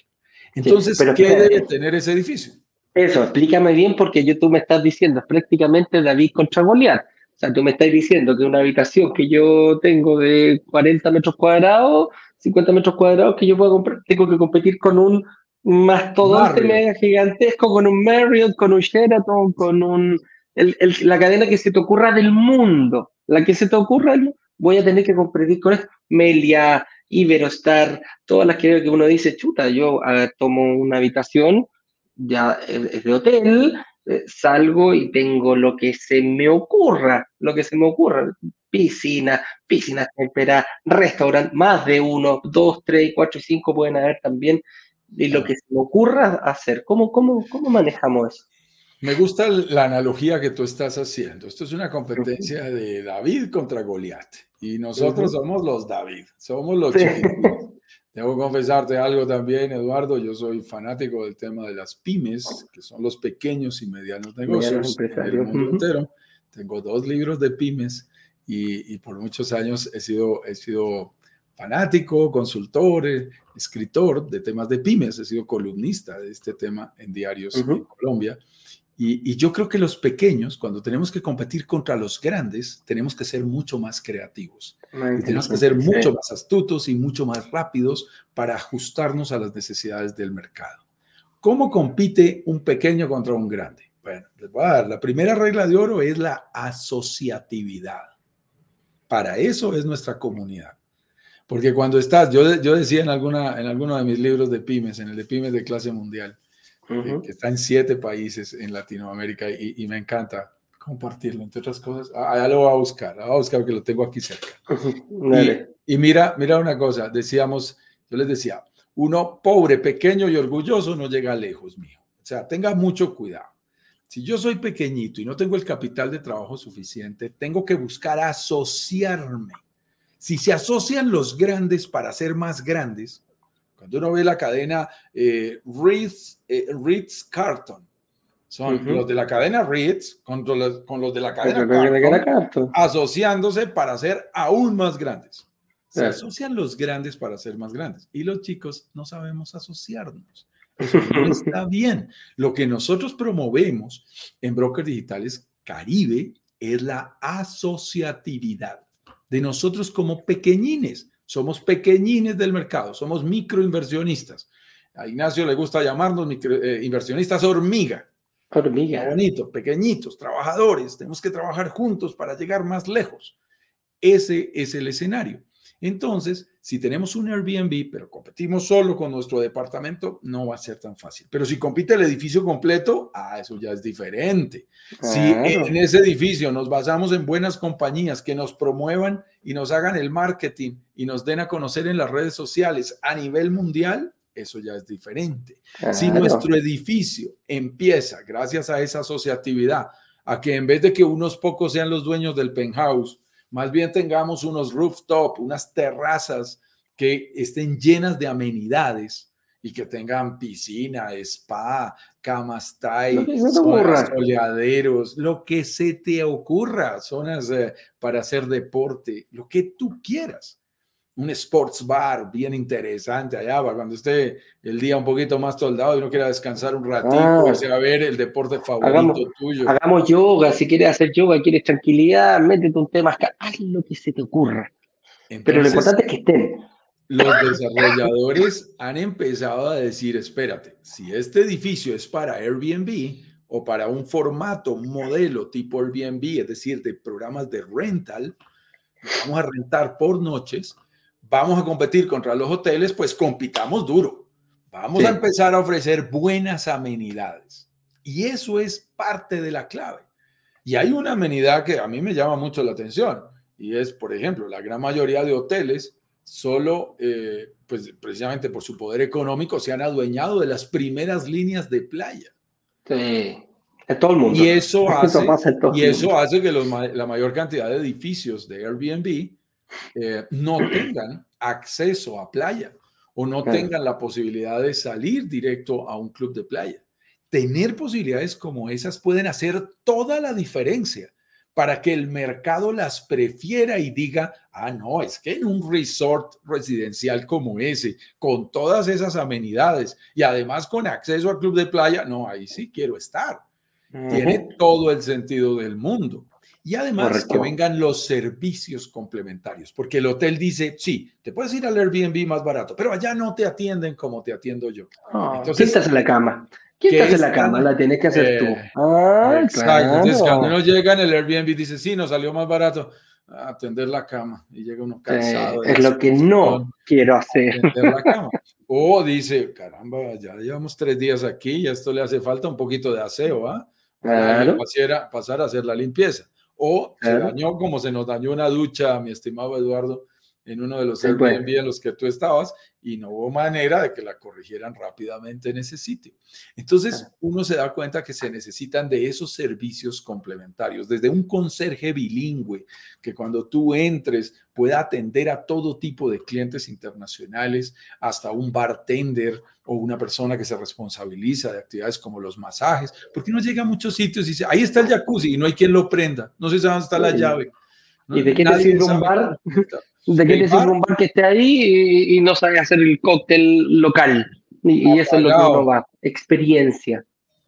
Entonces, ¿qué debe tener ese edificio? Eso, explícame bien porque yo tú me estás diciendo es prácticamente David contra Goliat. O sea, tú me estás diciendo que una habitación que yo tengo de 40 metros cuadrados, 50 metros cuadrados que yo puedo comprar, tengo que competir con un mastodonte mega gigantesco, con un Marriott, con un Sheraton, con un la cadena que se te ocurra del mundo, la que se te ocurra, voy a tener que competir con esto. Melia, Iberostar, todas las que, que uno dice, chuta, yo tomo una habitación ya es de hotel, eh, salgo y tengo lo que se me ocurra, lo que se me ocurra, piscina, piscina temperadas, restaurante, más de uno, dos, tres, cuatro y cinco pueden haber también, y lo que se me ocurra hacer. ¿Cómo, cómo, cómo manejamos eso? Me gusta la analogía que tú estás haciendo. Esto es una competencia de David contra Goliat. Y nosotros somos los David, somos los chiquitos. Debo confesarte algo también, Eduardo. Yo soy fanático del tema de las pymes, que son los pequeños y medianos negocios del mundo entero. Tengo dos libros de pymes y, por muchos años he sido, he sido fanático, consultor, escritor de temas de pymes. He sido columnista de este tema en diarios en Colombia. Y, yo creo que los pequeños, cuando tenemos que competir contra los grandes, tenemos que ser mucho más creativos. tenemos que ser mucho más astutos y mucho más rápidos para ajustarnos a las necesidades del mercado. ¿Cómo compite un pequeño contra un grande? Bueno, les voy a dar. La primera regla de oro es la asociatividad. Para eso es nuestra comunidad. Porque cuando estás, yo, yo decía en, alguna, en alguno de mis libros de pymes, en el de pymes de clase mundial, que está en siete países en Latinoamérica y, me encanta compartirlo, entre otras cosas. Ah, lo voy a buscar, lo voy a buscar porque lo tengo aquí cerca. y, y, mira, mira una cosa, decíamos, yo les decía, uno pobre, pequeño y orgulloso no llega lejos, mío. O sea, tenga mucho cuidado. Si yo soy pequeñito y no tengo el capital de trabajo suficiente, tengo que buscar asociarme. Si se asocian los grandes para ser más grandes, cuando uno ve la cadena eh, Ritz, eh, Ritz Carton, son los de la cadena Ritz con los, con los de la cadena Carton, asociándose para ser aún más grandes. Se asocian los grandes para ser más grandes y los chicos no sabemos asociarnos. Eso no está bien. Lo que nosotros promovemos en Brokers Digitales Caribe es la asociatividad de nosotros como pequeñines. Somos pequeñines del mercado, somos microinversionistas. A Ignacio le gusta llamarnos eh, inversionistas hormiga. Hormiga. Bonito, pequeñitos, trabajadores. Tenemos que trabajar juntos para llegar más lejos. Ese es el escenario. Entonces, si tenemos un Airbnb, pero competimos solo con nuestro departamento, no va a ser tan fácil. Pero si compite el edificio completo, ah, eso ya es diferente. Si en ese edificio nos basamos en buenas compañías que nos promuevan y nos hagan el marketing y nos den a conocer en las redes sociales a nivel mundial, eso ya es diferente. Si nuestro edificio empieza, gracias a esa asociatividad, a que en vez de que unos pocos sean los dueños del penthouse, más bien tengamos unos rooftop, unas terrazas que estén llenas de amenidades y que tengan piscina, spa, camas thai, soleaderos, lo que se te ocurra, zonas eh, para hacer deporte, lo que tú quieras. Un sports bar bien interesante allá, para cuando esté el día un poquito más soldado y no quiera descansar un ratito, ah, a ver el deporte favorito tuyo. Hagamos yoga, si quieres hacer yoga, quieres tranquilidad, métete un tema, haz lo que se te ocurra. Pero lo importante es que estén. Los desarrolladores han empezado a decir, espérate, si este edificio es para Airbnb o para un formato, un modelo tipo Airbnb, es decir, de programas de rental, vamos a rentar por noches, vamos a competir contra los hoteles, pues compitamos duro. Vamos a empezar a ofrecer buenas amenidades. Y eso es parte de la clave. Y hay una amenidad que a mí me llama mucho la atención y es, por ejemplo, la gran mayoría de hoteles solo, eh, pues precisamente por su poder económico, se han adueñado de las primeras líneas de playa. Sí, de todo el mundo. Y eso hace, y eso hace que la mayor cantidad de edificios de Airbnb eh, no tengan acceso a playa o no tengan la posibilidad de salir directo a un club de playa. Tener posibilidades como esas pueden hacer toda la diferencia para que el mercado las prefiera y diga, ah, no, es que en un resort residencial como ese, con todas esas amenidades y además con acceso al club de playa, no, ahí sí quiero estar. Tiene todo el sentido del mundo. Y además que vengan los servicios complementarios, porque el hotel dice, sí, te puedes ir al Airbnb más barato, pero allá no te atienden como te atiendo yo. Oh, Entonces, ¿Quién en la cama? ¿Quién estás en la cama? La tienes que hacer tú. Eh, ah, exacto. Entonces, cuando uno llega en el Airbnb dice, sí, nos salió más barato atender la cama y llega uno cansado. es lo que no quiero hacer. La cama. O dice, caramba, ya llevamos tres días aquí y a esto le hace falta un poquito de aseo, ¿ah? Claro. pasar a hacer la limpieza. O se dañó como se nos dañó una ducha, mi estimado Eduardo, en uno de los Airbnb en los que tú estabas y no hubo manera de que la corrigieran rápidamente en ese sitio. Entonces, uno se da cuenta que se necesitan de esos servicios complementarios, desde un conserje bilingüe que cuando tú entres pueda atender a todo tipo de clientes internacionales, hasta un bartender o una persona que se responsabiliza de actividades como los masajes, porque uno llega a muchos sitios y dice, ahí está el jacuzzi y no hay quien lo prenda, no sé dónde está la llave. ¿Y de qué te sirve un bar? ¿De qué te sirve un bar que esté ahí y, no sabe hacer el cóctel local? Y, eso es lo que uno va. Experiencia.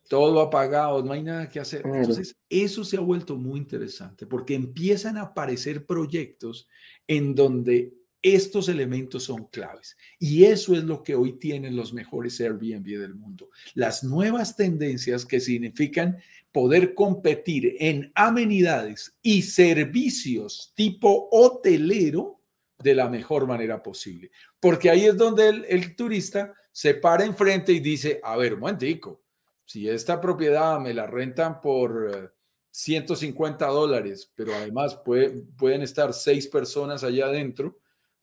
Todo apagado, no hay nada que hacer. Entonces, eso se ha vuelto muy interesante porque empiezan a aparecer proyectos en donde estos elementos son claves. Y eso es lo que hoy tienen los mejores Airbnb del mundo. Las nuevas tendencias que significan poder competir en amenidades y servicios tipo hotelero de la mejor manera posible. Porque ahí es donde el, turista se para enfrente y dice, a ver, momentico, si esta propiedad me la rentan por 150 dólares, pero además pueden estar seis personas allá adentro,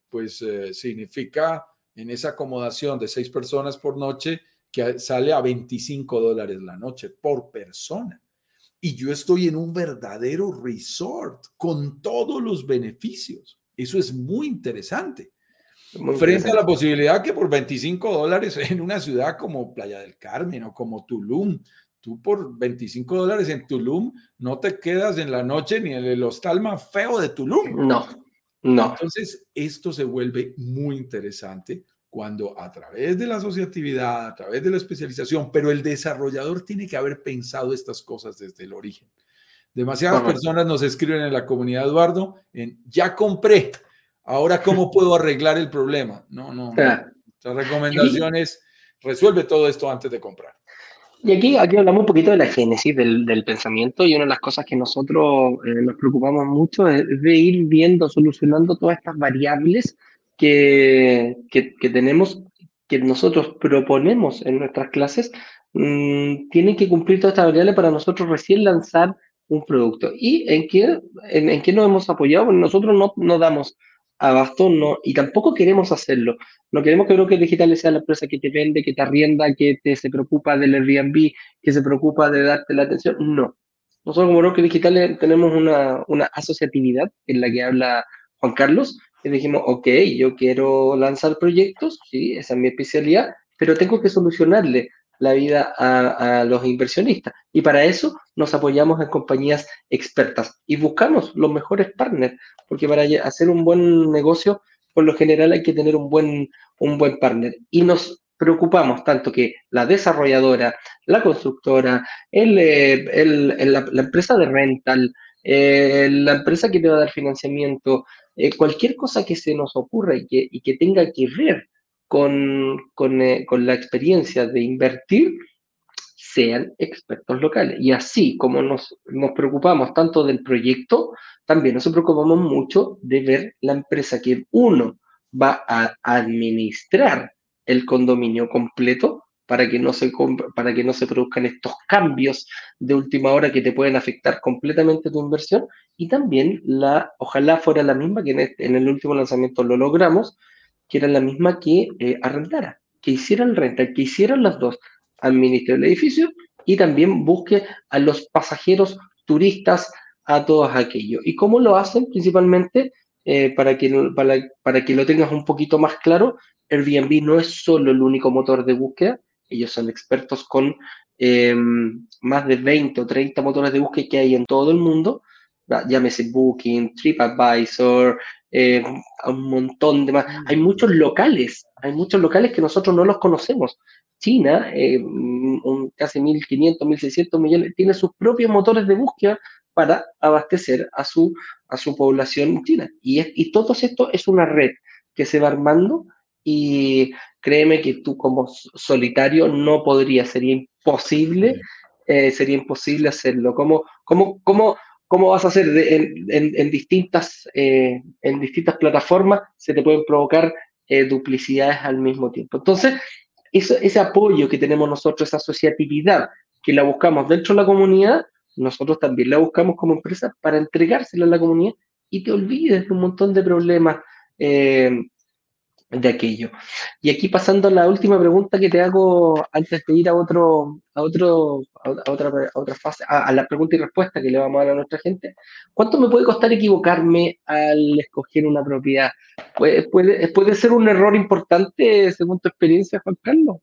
pues eh, significa en esa acomodación de seis personas por noche que sale a 25 dólares la noche por persona. Y yo estoy en un verdadero resort con todos los beneficios. Eso es muy interesante. Frente a la posibilidad que por 25 dólares en una ciudad como Playa del Carmen o como Tulum, tú por 25 dólares en Tulum no te quedas en la noche ni en el hostal más feo de Tulum. No, no. Entonces, esto se vuelve muy interesante cuando a través de la asociatividad, a través de la especialización, pero el desarrollador tiene que haber pensado estas cosas desde el origen. Demasiadas personas nos escriben en la comunidad, Eduardo, en ya compré, ahora cómo puedo arreglar el problema. No, no. La recomendación es resuelve todo esto antes de comprar. Y aquí, aquí hablamos un poquito de la génesis del, del pensamiento y una de las cosas que nosotros eh, nos preocupamos mucho es de ir viendo, solucionando todas estas variables que, que, que tenemos, que nosotros proponemos en nuestras clases, mmm, tienen que cumplir todas estas variables para nosotros recién lanzar un producto. ¿Y en qué, en, qué nos hemos apoyado? Nosotros no, no damos abasto no, y tampoco queremos hacerlo. No queremos que Brokers Digitales sea la empresa que te vende, que te arrienda, que te, se preocupa del Airbnb, que se preocupa de darte la atención. No. Nosotros como Brokers Digitales tenemos una, una asociatividad en la que habla Juan Carlos, y dijimos, ok, yo quiero lanzar proyectos, sí, esa es mi especialidad, pero tengo que solucionarle la vida a, los inversionistas. Y para eso nos apoyamos en compañías expertas y buscamos los mejores partners, porque para hacer un buen negocio, por lo general hay que tener un buen, un buen partner. Y nos preocupamos tanto que la desarrolladora, la constructora, el, eh, el, la, empresa de rental, eh, la empresa que te va a dar financiamiento, eh, cualquier cosa que se nos ocurra y que, y que tenga que ver con, con, eh, con, la experiencia de invertir, sean expertos locales. Y así como nos, nos preocupamos tanto del proyecto, también nos preocupamos mucho de ver la empresa que uno va a administrar el condominio completo para que no se para que no se produzcan estos cambios de última hora que te pueden afectar completamente tu inversión y también la ojalá fuera la misma que en, este, en el último lanzamiento lo logramos que era la misma que eh, arrendara que hiciera el renta que hicieran las dos administre el edificio y también busque a los pasajeros turistas a todos aquellos. Y cómo lo hacen principalmente eh, para, que, para, para que lo tengas un poquito más claro Airbnb no es solo el único motor de búsqueda, ellos son expertos con eh, más de 20 o 30 motores de búsqueda que hay en todo el mundo, llámese Booking, TripAdvisor, eh, un montón de más. Hay muchos locales, hay muchos locales que nosotros no los conocemos. China, eh, un, casi 1.500, 1.600 millones, tiene sus propios motores de búsqueda para abastecer a su, a su población china. Y, es, y todo esto es una red que se va armando y créeme que tú como solitario no podrías, sería imposible, eh, sería imposible hacerlo. ¿Cómo, cómo, cómo, cómo vas a hacer en, distintas, eh, en distintas plataformas? Se te pueden provocar eh, duplicidades al mismo tiempo. Entonces, ese apoyo que tenemos nosotros, esa asociatividad que la buscamos dentro de la comunidad, nosotros también la buscamos como empresa para entregársela a la comunidad y te olvides de un montón de problemas eh, de aquello. Y aquí pasando a la última pregunta que te hago antes de ir a otro, a otro, a otra, a otra fase, a, a, la pregunta y respuesta que le vamos a dar a nuestra gente. ¿Cuánto me puede costar equivocarme al escoger una propiedad? ¿Puede, puede, puede ser un error importante según tu experiencia, Juan Carlos?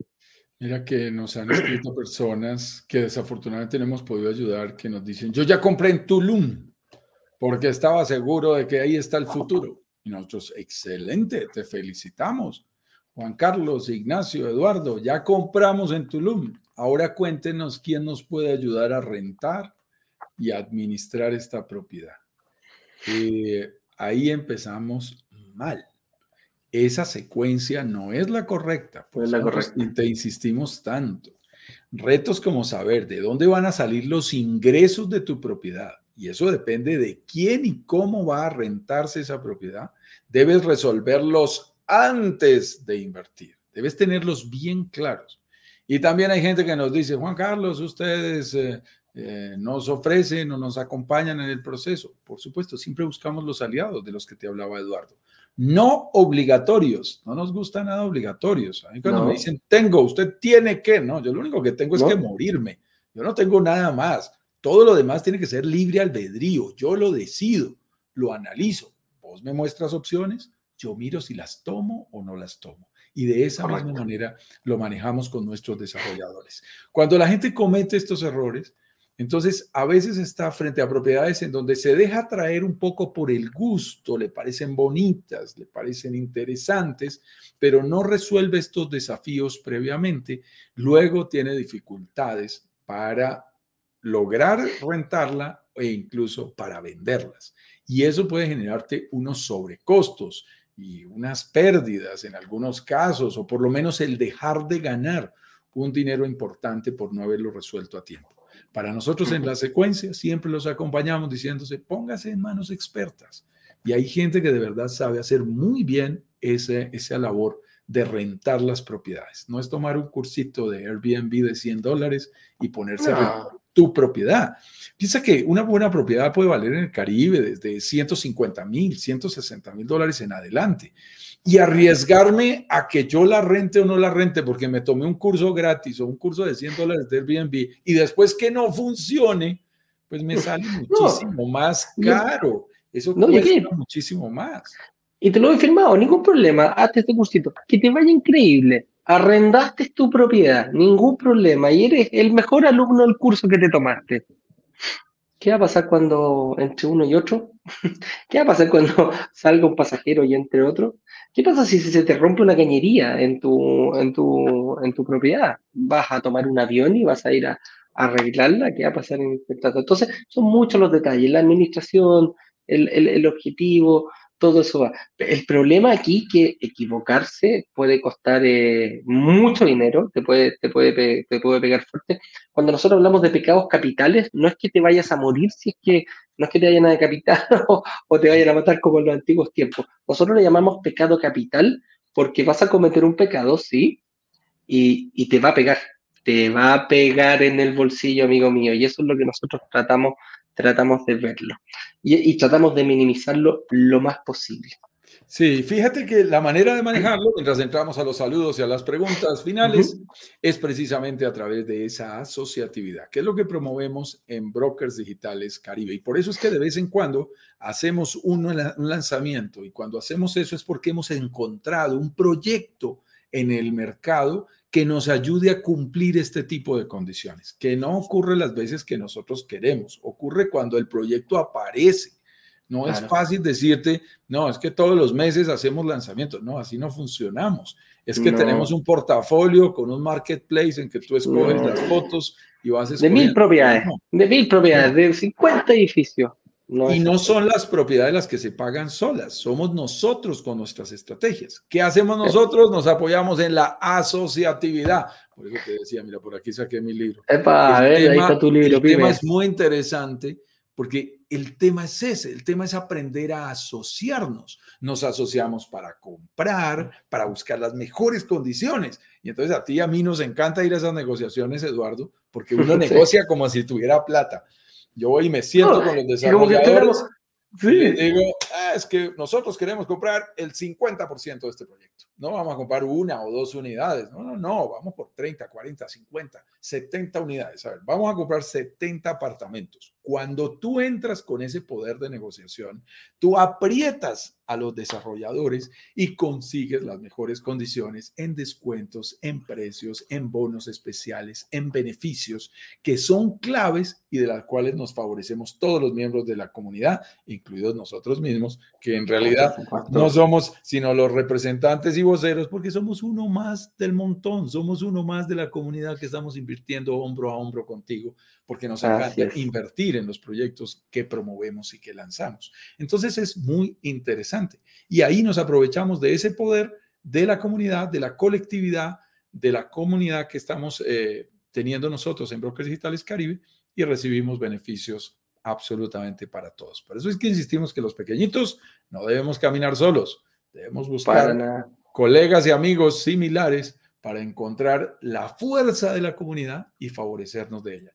Mira que nos han escrito personas que desafortunadamente no hemos podido ayudar, que nos dicen, yo ya compré en Tulum porque estaba seguro de que ahí está el futuro. Y nosotros, excelente, te felicitamos. Juan Carlos, Ignacio, Eduardo, ya compramos en Tulum. Ahora cuéntenos quién nos puede ayudar a rentar y administrar esta propiedad. Eh, ahí empezamos mal. Esa secuencia no es la correcta. Por es la correcta. Y te insistimos tanto. Retos como saber de dónde van a salir los ingresos de tu propiedad y eso depende de quién y cómo va a rentarse esa propiedad, debes resolverlos antes de invertir. Debes tenerlos bien claros. Y también hay gente que nos dice, Juan Carlos, ustedes eh, eh, nos ofrecen o nos acompañan en el proceso. Por supuesto, siempre buscamos los aliados de los que te hablaba Eduardo. No obligatorios, no nos gusta nada obligatorios. A mí cuando me dicen, tengo, usted tiene que, no, yo lo único que tengo es que morirme. Yo no tengo nada más. Todo lo demás tiene que ser libre albedrío. Yo lo decido, lo analizo. Vos me muestras opciones, yo miro si las tomo o no las tomo. Y de esa misma manera lo manejamos con nuestros desarrolladores. Cuando la gente comete estos errores, entonces, a veces está frente a propiedades en donde se deja traer un poco por el gusto, le parecen bonitas, le parecen interesantes, pero no resuelve estos desafíos previamente, luego tiene dificultades para lograr rentarla e incluso para venderlas. Y eso puede generarte unos sobrecostos y unas pérdidas en algunos casos, o por lo menos el dejar de ganar un dinero importante por no haberlo resuelto a tiempo. Para nosotros en la secuencia siempre los acompañamos diciéndose, póngase en manos expertas. Y hay gente que de verdad sabe hacer muy bien ese, esa labor de rentar las propiedades. No es tomar un cursito de Airbnb de 100 dólares y ponerse a rentar tu propiedad. Piensa que una buena propiedad puede valer en el Caribe desde 150 mil, 160 mil dólares en adelante y arriesgarme a que yo la rente o no la rente porque me tomé un curso gratis o un curso de 100 dólares de Airbnb y después que no funcione, pues me sale muchísimo más caro. Eso no, cuesta muchísimo más. Y te lo he firmado, ningún problema, hazte este cursito, que te vaya increíble. Arrendaste tu propiedad, ningún problema, y eres el mejor alumno del curso que te tomaste. ¿Qué va a pasar cuando entre uno y otro? ¿Qué va a pasar cuando salga un pasajero y entre otro? ¿Qué pasa si se te rompe una cañería en tu, en tu, en tu propiedad? ¿Vas a tomar un avión y vas a ir a, arreglarla? ¿Qué va a pasar en el contrato? Entonces, son muchos los detalles, la administración, el, el objetivo, todo eso va. El problema aquí que equivocarse puede costar eh, mucho dinero, te puede, te, puede, te puede pegar fuerte. Cuando nosotros hablamos de pecados capitales, no es que te vayas a morir si es que no es que te vayan a decapitar o, te vayan a matar como en los antiguos tiempos. Nosotros le llamamos pecado capital porque vas a cometer un pecado, sí, y, y te va a pegar. Te va a pegar en el bolsillo, amigo mío. Y eso es lo que nosotros tratamos tratamos de verlo y, tratamos de minimizarlo lo más posible. Sí, fíjate que la manera de manejarlo, mientras entramos a los saludos y a las preguntas finales, es precisamente a través de esa asociatividad, que es lo que promovemos en Brokers Digitales Caribe. Y por eso es que de vez en cuando hacemos un, un lanzamiento y cuando hacemos eso es porque hemos encontrado un proyecto en el mercado que nos ayude a cumplir este tipo de condiciones, que no ocurre las veces que nosotros queremos, ocurre cuando el proyecto aparece. No es fácil decirte, no, es que todos los meses hacemos lanzamientos. No, así no funcionamos. Es que tenemos un portafolio con un marketplace en que tú escoges las fotos y vas a De mil propiedades, de mil propiedades, de 50 edificios y no son las propiedades las que se pagan solas, somos nosotros con nuestras estrategias. ¿Qué hacemos nosotros? Nos apoyamos en la asociatividad. Por eso te decía, mira, por aquí saqué mi libro. Epa, a ver, ahí está tu libro. El tema es muy interesante porque el tema es ese, el tema es aprender a asociarnos. Nos asociamos para comprar, para buscar las mejores condiciones. Y entonces a ti y a mí nos encanta ir a esas negociaciones, Eduardo, porque uno negocia como si tuviera plata. Yo voy y me siento con los desarrolladores y les digo, es que nosotros queremos comprar el 50% de este proyecto. No vamos a comprar una o dos unidades. No, no, no, vamos por 30, 40, 50, 70 unidades. A ver, vamos a comprar 70 apartamentos. Cuando tú entras con ese poder de negociación, tú aprietas a los desarrolladores y consigues las mejores condiciones en descuentos, en precios, en bonos especiales, en beneficios que son claves y de las cuales nos favorecemos todos los miembros de la comunidad, incluidos nosotros mismos, que en realidad no somos sino los representantes y voceros porque somos uno más del montón, somos uno más de la comunidad que estamos invirtiendo hombro a hombro contigo porque nos encanta invertir en los proyectos que promovemos y que lanzamos. Entonces es muy interesante. Y ahí nos aprovechamos de ese poder de la comunidad, de la colectividad, de la comunidad que estamos eh, teniendo nosotros en Brokers Digitales Caribe y recibimos beneficios absolutamente para todos. Por eso es que insistimos que los pequeñitos no debemos caminar solos, debemos buscar colegas y amigos similares para encontrar la fuerza de la comunidad y favorecernos de ella.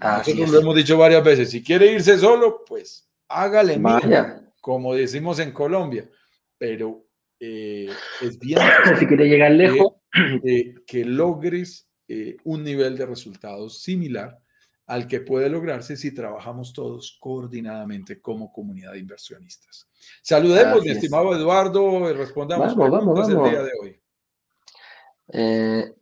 Nosotros lo hemos dicho varias veces, si quiere irse solo, pues hágale mía, como decimos en Colombia, pero eh, es bien si quiere llegar lejos, que logres eh, un nivel de resultados similar al que puede lograrse si trabajamos todos coordinadamente como comunidad de inversionistas. Saludemos, mi estimado Eduardo, y respondamos vamos, vamos, vamos. el día de hoy. Eh,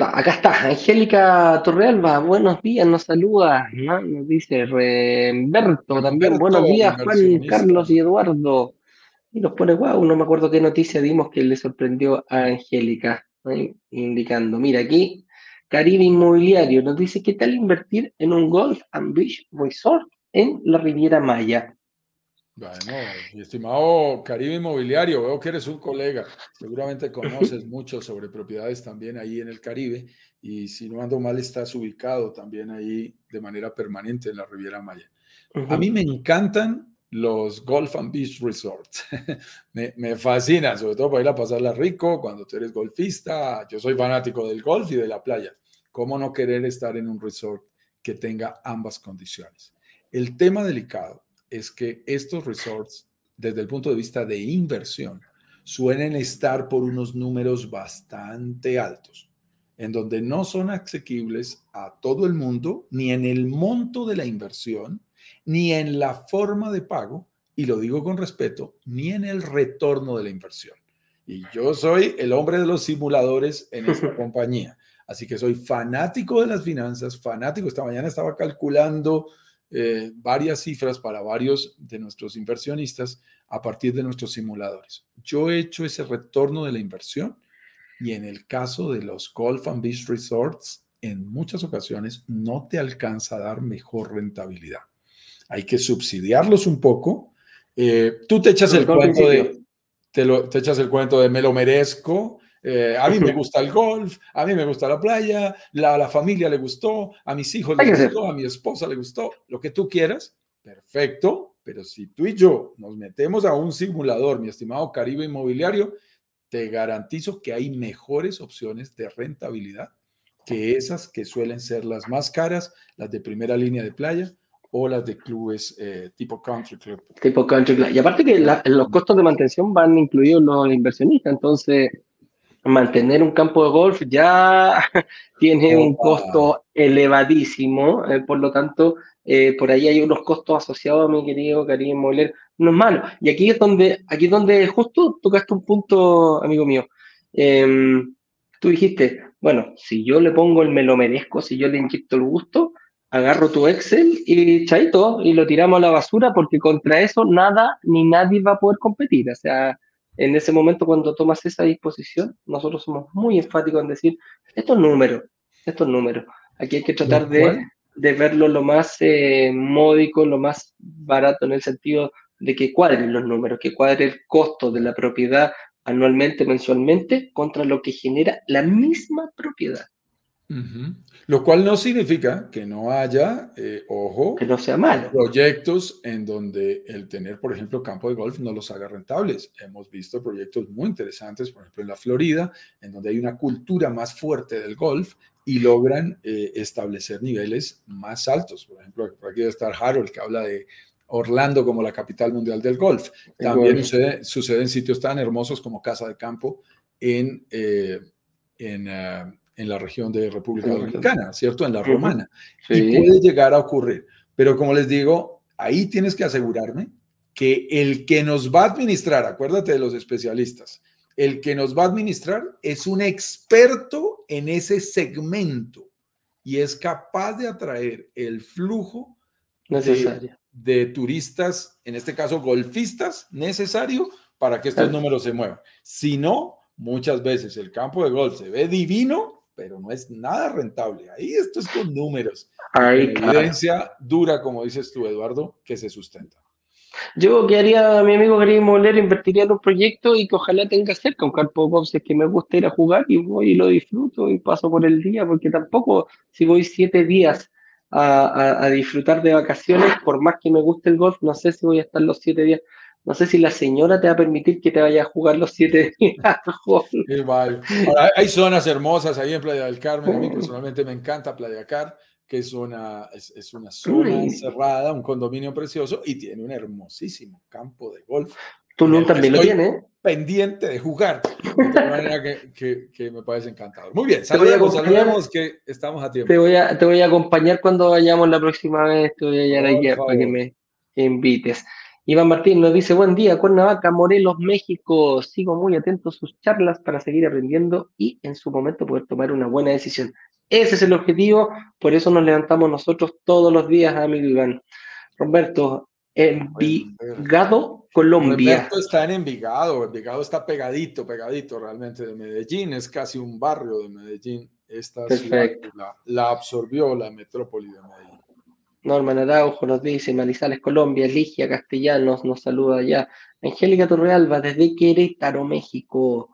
Acá está, Angélica Torrealba, buenos días, nos saluda, nos dice Remberto también, buenos días Juan, Carlos y Eduardo. Y nos pone, wow, no me acuerdo qué noticia dimos que le sorprendió a Angélica, indicando, mira aquí, Caribe Inmobiliario nos dice, ¿qué tal invertir en un Golf and Beach Resort en la Riviera Maya? Bueno, mi estimado Caribe Inmobiliario, veo que eres un colega, seguramente conoces mucho sobre propiedades también ahí en el Caribe y si no ando mal estás ubicado también ahí de manera permanente en la Riviera Maya. A mí me encantan los Golf and Beach Resorts. me, me fascina, sobre todo para ir a pasarla rico cuando tú eres golfista. Yo soy fanático del golf y de la playa. ¿Cómo no querer estar en un resort que tenga ambas condiciones? El tema delicado es que estos resorts, desde el punto de vista de inversión, suelen estar por unos números bastante altos, en donde no son asequibles a todo el mundo, ni en el monto de la inversión, ni en la forma de pago, y lo digo con respeto, ni en el retorno de la inversión. Y yo soy el hombre de los simuladores en esta compañía. Así que soy fanático de las finanzas, fanático. Esta mañana estaba calculando eh, varias cifras para varios de nuestros inversionistas a partir de nuestros simuladores. Yo he hecho ese retorno de la inversión y en el caso de los Golf and Beach Resorts, en muchas ocasiones no te alcanza a dar mejor rentabilidad. Hay que subsidiarlos un poco. Eh, tú te echas el cuento de, te, lo, te echas el cuento de me lo merezco, eh, a mí me gusta el golf, a mí me gusta la playa, la, la familia le gustó, a mis hijos les gustó, a mi esposa le gustó, lo que tú quieras, perfecto, pero si tú y yo nos metemos a un simulador, mi estimado Caribe Inmobiliario, te garantizo que hay mejores opciones de rentabilidad que esas que suelen ser las más caras, las de primera línea de playa o las de clubes eh, tipo country club. Tipo country club. Y aparte que los costos de mantención van incluidos los inversionistas, entonces mantener un campo de golf ya tiene un costo elevadísimo, eh, por lo tanto, eh, por ahí hay unos costos asociados, mi querido Karim Moller, no es malo. Y aquí es donde, aquí es donde justo tocaste un punto, amigo mío. Em, tú dijiste, bueno, si yo le pongo el me lo merezco, si yo le inyecto el gusto, agarro tu Excel y chaito, y lo tiramos a la basura porque contra eso nada ni nadie va a poder competir. O sea, en ese momento cuando tomas esa disposición, nosotros somos muy enfáticos en decir, estos números, estos números, aquí hay que tratar de, de verlo lo más eh, módico, lo más barato en el sentido de que cuadren los números, que cuadre el costo de la propiedad anualmente, mensualmente, contra lo que genera la misma propiedad. Lo cual no significa que no haya, eh, ojo, que no sea malo. proyectos en donde el tener, por ejemplo, campo de golf no los haga rentables. Hemos visto proyectos muy interesantes, por ejemplo, en la Florida, en donde hay una cultura más fuerte del golf y logran eh, establecer niveles más altos. Por ejemplo, por aquí debe estar Harold, que habla de Orlando como la capital mundial del golf. También sucede, en sitios tan hermosos como Casa de Campo en, eh, en ah, en la región de República Dominicana, ¿cierto? En la romana. Y puede llegar a ocurrir. Pero como les digo, ahí tienes que asegurarme que el que nos va a administrar, acuérdate de los especialistas, el que nos va a administrar es un experto en ese segmento y es capaz de atraer el flujo de, de, turistas, en este caso golfistas, necesario para que estos números se muevan. Si no, muchas veces el campo de golf se ve divino, pero no es nada rentable. Ahí esto es con números. Hay evidencia dura, como dices tú, Eduardo, que se sustenta. Yo que haría, mi amigo quería Moler, invertiría en un proyecto y que ojalá tenga cerca un campo de golf, si es que me gusta ir a jugar y voy y lo disfruto y paso por el día, porque tampoco si voy siete días a, a, disfrutar de vacaciones, por más que me guste el golf, no sé si voy a estar los siete días No sé si la señora te va a permitir que te vaya a jugar los siete días. hay zonas hermosas ahí en Playa del Carmen. A mí personalmente me encanta Playa Car, que es una, es, una zona cerrada, un condominio precioso y tiene un hermosísimo campo de golf. Tulum también lo tiene. Pendiente de jugar. De manera que, que, me parece encantador. Muy bien, saludemos, saludemos que estamos a tiempo. Te voy a, te voy a acompañar cuando vayamos la próxima vez. Te voy a llevar aquí para que me invites. Iván Martín nos dice, buen día, Cuernavaca, Morelos, México. Sigo muy atento a sus charlas para seguir aprendiendo y en su momento poder tomar una buena decisión. Ese es el objetivo, por eso nos levantamos nosotros todos los días, amigo Iván. Roberto, Envigado, Colombia. Roberto está en Envigado, Envigado está pegadito, pegadito realmente de Medellín, es casi un barrio de Medellín. Esta Perfecto. la absorbió la metrópoli de Medellín. Norman Araujo nos dice, Manizales, Colombia, Ligia Castellanos nos saluda allá. Angélica Torrealba desde Querétaro, México.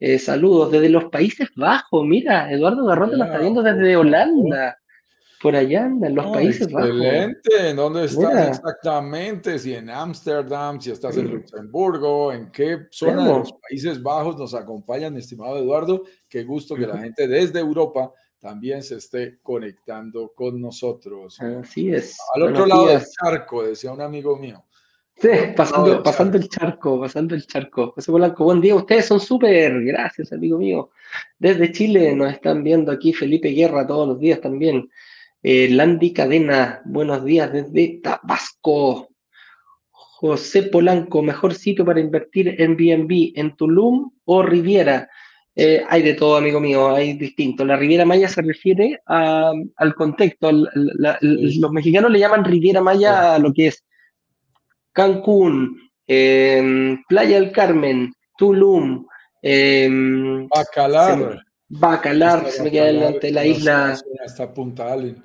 Eh, saludos desde los Países Bajos. Mira, Eduardo Garrote nos está viendo desde Holanda. Por allá en los Países Bajos. Excelente. ¿En dónde estás exactamente? Si en Ámsterdam, si estás en Luxemburgo, en qué zona de los Países Bajos nos acompañan, estimado Eduardo. Qué gusto que la gente desde Europa también se esté conectando con nosotros. Así es. Al otro lado del charco, decía un amigo mío. Sí, pasando, pasando el charco, pasando el charco. José Polanco, buen día, ustedes son súper, gracias amigo mío. Desde Chile nos están viendo aquí Felipe Guerra todos los días también. Eh, Landy Cadena, buenos días desde Tabasco. José Polanco, mejor sitio para invertir en BNB, en Tulum o Riviera. Eh, hay de todo, amigo mío, hay distinto. La Riviera Maya se refiere al contexto. los mexicanos le llaman Riviera Maya a lo que es Cancún, em, Playa del Carmen, Tulum, em, Bacalar. Bacalar, se me queda delante la isla. Hasta Punta Allen.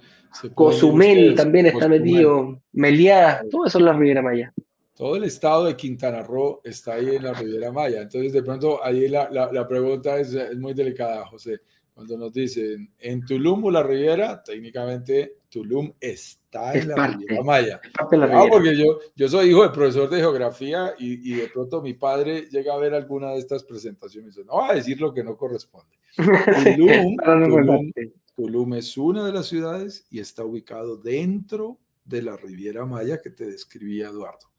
Cozumel también está metido, Meliá, todo eso es la Riviera Maya todo el estado de Quintana Roo está ahí en la Riviera Maya. Entonces, de pronto, ahí la, la, pregunta es, es, muy delicada, José. Cuando nos dicen, ¿en Tulum o la Riviera? Técnicamente, Tulum está en la Riviera Maya. Ah, porque yo, yo soy hijo de profesor de geografía y, y, de pronto mi padre llega a ver alguna de estas presentaciones y dice, no va a decir lo que no corresponde. Tulum, Tulum, Tulum es una de las ciudades y está ubicado dentro de la Riviera Maya que te describía Eduardo.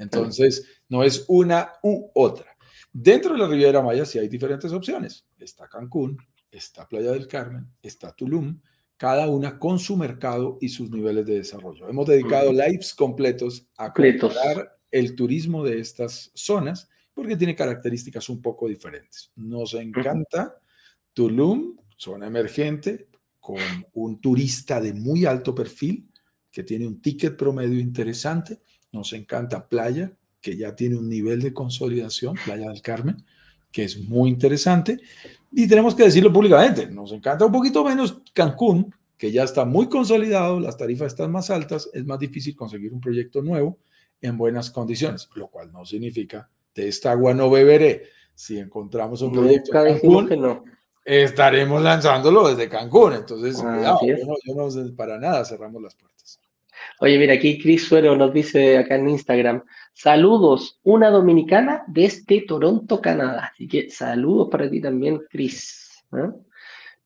Entonces, no es una u otra. Dentro de la Riviera Maya sí hay diferentes opciones. Está Cancún, está Playa del Carmen, está Tulum, cada una con su mercado y sus niveles de desarrollo. Hemos dedicado lives completos a comparar el turismo de estas zonas porque tiene características un poco diferentes. Nos encanta Tulum, zona emergente, con un turista de muy alto perfil que tiene un ticket promedio interesante nos encanta Playa, que ya tiene un nivel de consolidación, Playa del Carmen, que es muy interesante. Y tenemos que decirlo públicamente, nos encanta un poquito menos Cancún, que ya está muy consolidado, las tarifas están más altas, es más difícil conseguir un proyecto nuevo en buenas condiciones, lo cual no significa de esta agua no beberé. Si encontramos un proyecto en Cancún, estaremos lanzándolo desde Cancún. Entonces, ah, yo no, para nada cerramos las puertas. Oye, mira, aquí Cris Suero nos dice acá en Instagram, saludos, una dominicana desde Toronto, Canadá. Así que saludos para ti también, Cris. ¿eh?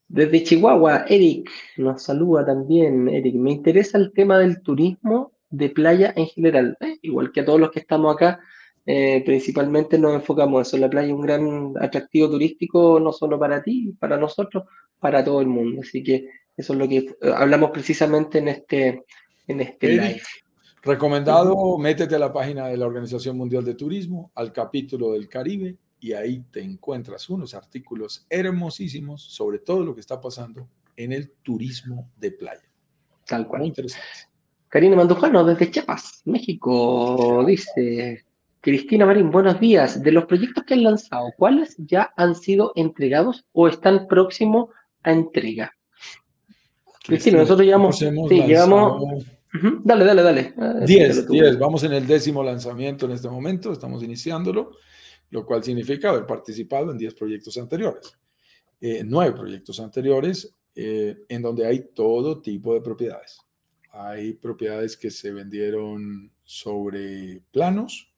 Desde Chihuahua, Eric nos saluda también. Eric, me interesa el tema del turismo de playa en general. ¿eh? Igual que a todos los que estamos acá, eh, principalmente nos enfocamos en eso. La playa es un gran atractivo turístico, no solo para ti, para nosotros, para todo el mundo. Así que eso es lo que hablamos precisamente en este en este Recomendado, métete a la página de la Organización Mundial de Turismo, al capítulo del Caribe, y ahí te encuentras unos artículos hermosísimos sobre todo lo que está pasando en el turismo de playa. Tal cual. Muy interesante. Karina Mandujano, desde Chiapas, México, dice Cristina Marín, buenos días. De los proyectos que han lanzado, ¿cuáles ya han sido entregados o están próximos a entrega? Cristina, nosotros llevamos, sí, llevamos Dale, dale, dale. 10, ah, 10. Vamos en el décimo lanzamiento en este momento, estamos iniciándolo, lo cual significa haber participado en 10 proyectos anteriores, eh, 9 proyectos anteriores, eh, en donde hay todo tipo de propiedades. Hay propiedades que se vendieron sobre planos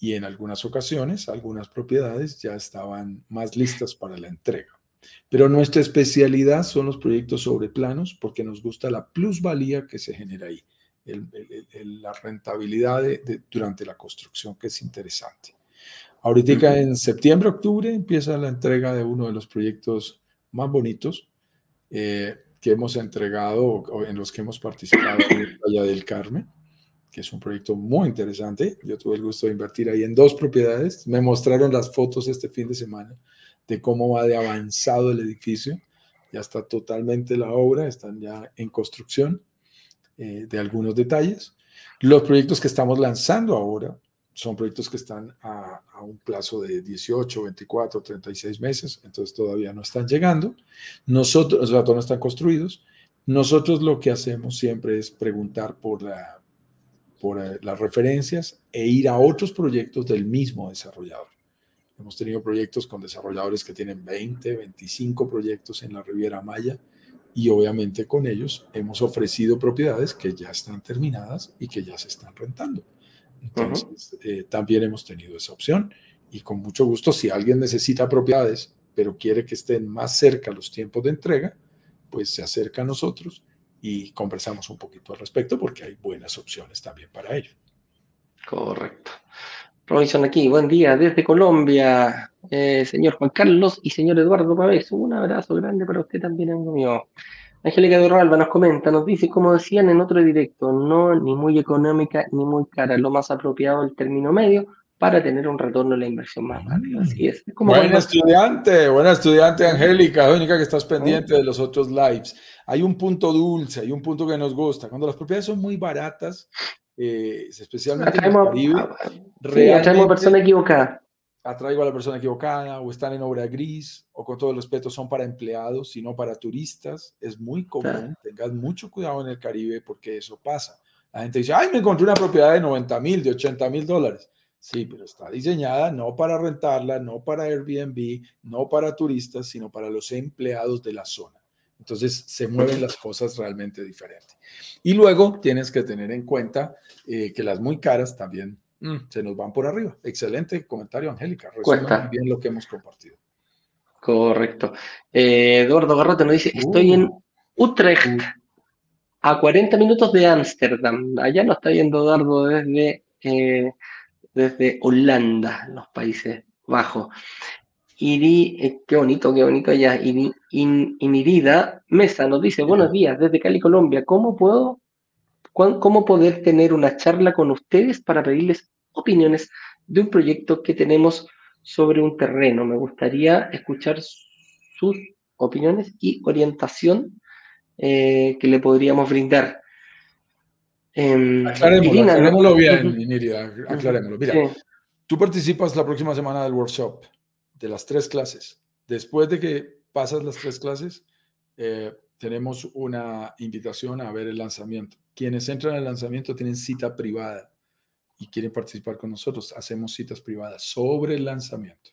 y en algunas ocasiones algunas propiedades ya estaban más listas para la entrega. Pero nuestra especialidad son los proyectos sobre planos porque nos gusta la plusvalía que se genera ahí, la rentabilidad durante la construcción que es interesante. Ahorita en septiembre, octubre empieza la entrega de uno de los proyectos más bonitos eh, que hemos entregado o en los que hemos participado en Playa del Carmen, que es un proyecto muy interesante. Yo tuve el gusto de invertir ahí en dos propiedades. Me mostraron las fotos este fin de semana de cómo va de avanzado el edificio. Ya está totalmente la obra, están ya en construcción eh, de algunos detalles. Los proyectos que estamos lanzando ahora son proyectos que están a, un plazo de 18, 24, 36 meses, entonces todavía no están llegando. Nosotros, o sea, no están construidos. Nosotros lo que hacemos siempre es preguntar por, la, por eh, las referencias e ir a otros proyectos del mismo desarrollador. Hemos tenido proyectos con desarrolladores que tienen 20, 25 proyectos en la Riviera Maya y obviamente con ellos hemos ofrecido propiedades que ya están terminadas y que ya se están rentando. Entonces, eh, también hemos tenido esa opción y con mucho gusto, si alguien necesita propiedades, pero quiere que estén más cerca los tiempos de entrega, pues se acerca a nosotros y conversamos un poquito al respecto porque hay buenas opciones también para ello. Correcto. Robinson aquí, buen día desde Colombia, eh, señor Juan Carlos y señor Eduardo Pavés. Un abrazo grande para usted también, amigo mío. Angélica de Roalba nos comenta, nos dice, como decían en otro directo, no ni muy económica ni muy cara, lo más apropiado el término medio para tener un retorno a la inversión más rápido. Así es. buena estudiante, buena estudiante Angélica, única que estás pendiente de los otros lives. Hay un punto dulce, hay un punto que nos gusta. Cuando las propiedades son muy baratas, eh, especialmente en el Caribe, persona equivocada atraigo a la persona equivocada o están en obra gris o con todo el respeto son para empleados y no para turistas. Es muy común, tengas mucho cuidado en el Caribe porque eso pasa. La gente dice, ay, me encontré una propiedad de 90 mil, de 80 mil dólares. Sí, pero está diseñada no para rentarla, no para Airbnb, no para turistas, sino para los empleados de la zona. Entonces se mueven las cosas realmente diferentes. Y luego tienes que tener en cuenta eh, que las muy caras también Mm, se nos van por arriba. Excelente comentario, Angélica. Resuena bien lo que hemos compartido. Correcto. Eh, Eduardo Garrote nos dice, estoy en uh. Utrecht, a 40 minutos de Ámsterdam. Allá nos está viendo Eduardo desde, eh, desde Holanda, los Países Bajos. Iri, eh, qué bonito, qué bonito allá. Iri, Inirida Mesa nos dice, buenos días, desde Cali, Colombia. ¿Cómo puedo, cómo poder tener una charla con ustedes para pedirles opiniones de un proyecto que tenemos sobre un terreno. Me gustaría escuchar sus opiniones y orientación eh, que le podríamos brindar. Eh, aclarémoslo, bien, Nirida, aclarémoslo. Mira, tú participas la próxima semana del workshop de las tres clases. Después de que pasas las tres clases, eh, tenemos una invitación a ver el lanzamiento. Quienes entran al lanzamiento tienen cita privada y quieren participar con nosotros, hacemos citas privadas sobre el lanzamiento.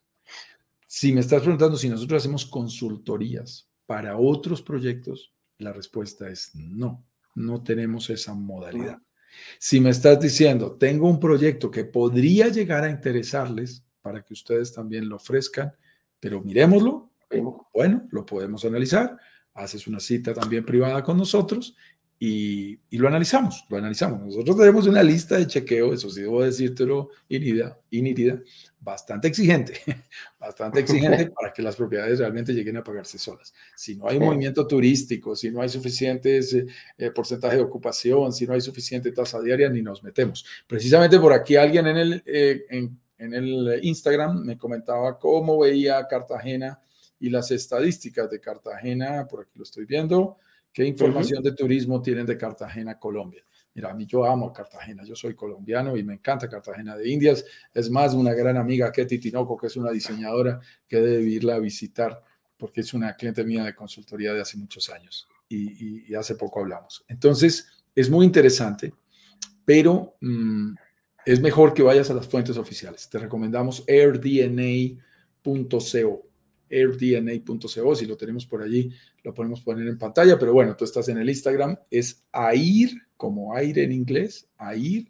Si me estás preguntando si nosotros hacemos consultorías para otros proyectos, la respuesta es no, no tenemos esa modalidad. Si me estás diciendo, tengo un proyecto que podría llegar a interesarles para que ustedes también lo ofrezcan, pero miremoslo, bueno, lo podemos analizar, haces una cita también privada con nosotros y, lo analizamos, lo analizamos. Nosotros tenemos una lista de chequeo, eso sí debo decírtelo, Inirida, Inirida bastante exigente, bastante exigente para que las propiedades realmente lleguen a pagarse solas. Si no hay movimiento turístico, si no hay suficientes eh, eh, porcentaje de ocupación, si no hay suficiente tasa diaria, ni nos metemos. Precisamente por aquí alguien en el, eh, en, en el Instagram me comentaba cómo veía Cartagena y las estadísticas de Cartagena, por aquí lo estoy viendo ¿Qué información de turismo tienen de Cartagena, Colombia? Mira, a mí yo amo Cartagena, yo soy colombiano y me encanta Cartagena de Indias. Es más, una gran amiga, Ketty Tinoco, que es una diseñadora que debe irla a visitar porque es una cliente mía de consultoría de hace muchos años y, hace poco hablamos. Entonces, es muy interesante, pero mm, es mejor que vayas a las fuentes oficiales. Te recomendamos airdna.co airdna.co, si lo tenemos por allí, lo podemos poner en pantalla, pero bueno, tú estás en el Instagram, es AIR, como aire en inglés, AIR,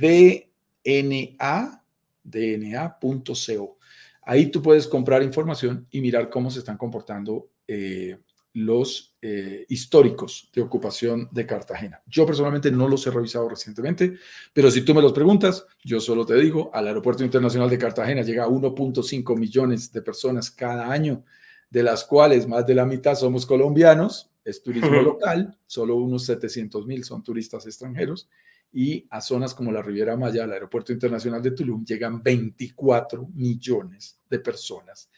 DNA dna.co. Ahí tú puedes comprar información y mirar cómo se están comportando eh, los eh, históricos de ocupación de Cartagena. Yo personalmente no los he revisado recientemente, pero si tú me los preguntas, yo solo te digo, al Aeropuerto Internacional de Cartagena llega a 1.5 millones de personas cada año, de las cuales más de la mitad somos colombianos, es turismo local, solo unos 700 mil son turistas extranjeros, y a zonas como la Riviera Maya, al Aeropuerto Internacional de Tulum, llegan 24 millones de personas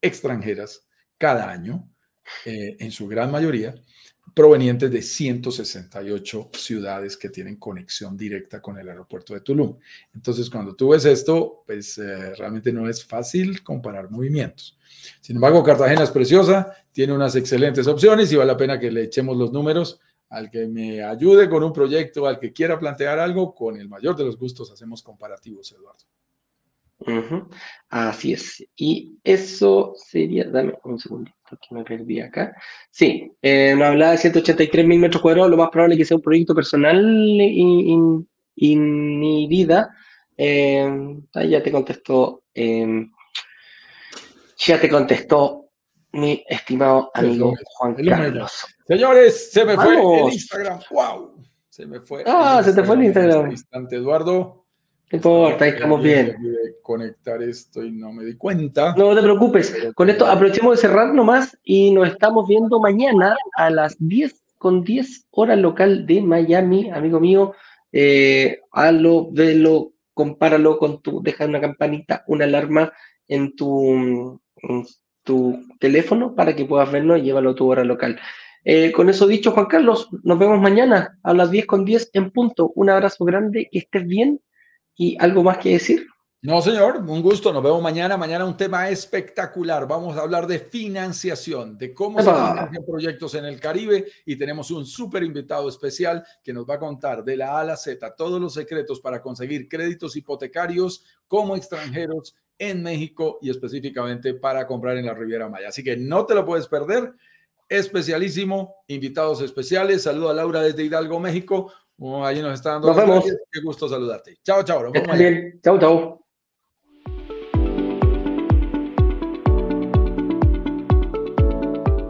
extranjeras cada año, eh, en su gran mayoría, provenientes de 168 ciudades que tienen conexión directa con el aeropuerto de Tulum. Entonces, cuando tú ves esto, pues eh, realmente no es fácil comparar movimientos. Sin embargo, Cartagena es preciosa, tiene unas excelentes opciones y vale la pena que le echemos los números al que me ayude con un proyecto, al que quiera plantear algo, con el mayor de los gustos hacemos comparativos, Eduardo. Así es. Y eso sería, dame un segundito que me perdí acá. Sí, eh, nos hablaba de 183 mil metros cuadrados, lo más probable es que sea un proyecto personal inhibida. Eh, ya te contestó, eh, ya te contestó mi estimado amigo Juan Carlos. Señores, se me fue el Instagram. ¡Wow! Se me fue. Ah, se te fue el Instagram. Este instante, Eduardo. No importa, ahí estamos bien. conectar esto y no me di cuenta. No te preocupes. Con esto aprovechemos de cerrar nomás y nos estamos viendo mañana a las 10 con 10 horas local de Miami, amigo mío. Eh, halo, velo, compáralo con tu, deja una campanita, una alarma en tu, tu teléfono para que puedas verlo y llévalo a tu hora local. Eh, con eso dicho, Juan Carlos, nos vemos mañana a las 10 con 10 en punto. Un abrazo grande, que estés bien ¿Y algo más que decir? No, señor, un gusto. Nos vemos mañana. Mañana un tema espectacular. Vamos a hablar de financiación, de cómo se financian proyectos en el Caribe y tenemos un súper invitado especial que nos va a contar de la A a la Z todos los secretos para conseguir créditos hipotecarios como extranjeros en México y específicamente para comprar en la Riviera Maya. Así que no te lo puedes perder. Especialísimo, invitados especiales. Saludo a Laura desde Hidalgo, México. Ahí nos está dando. Nos vemos. Qué gusto saludarte. Chao, chao. Chao, chao.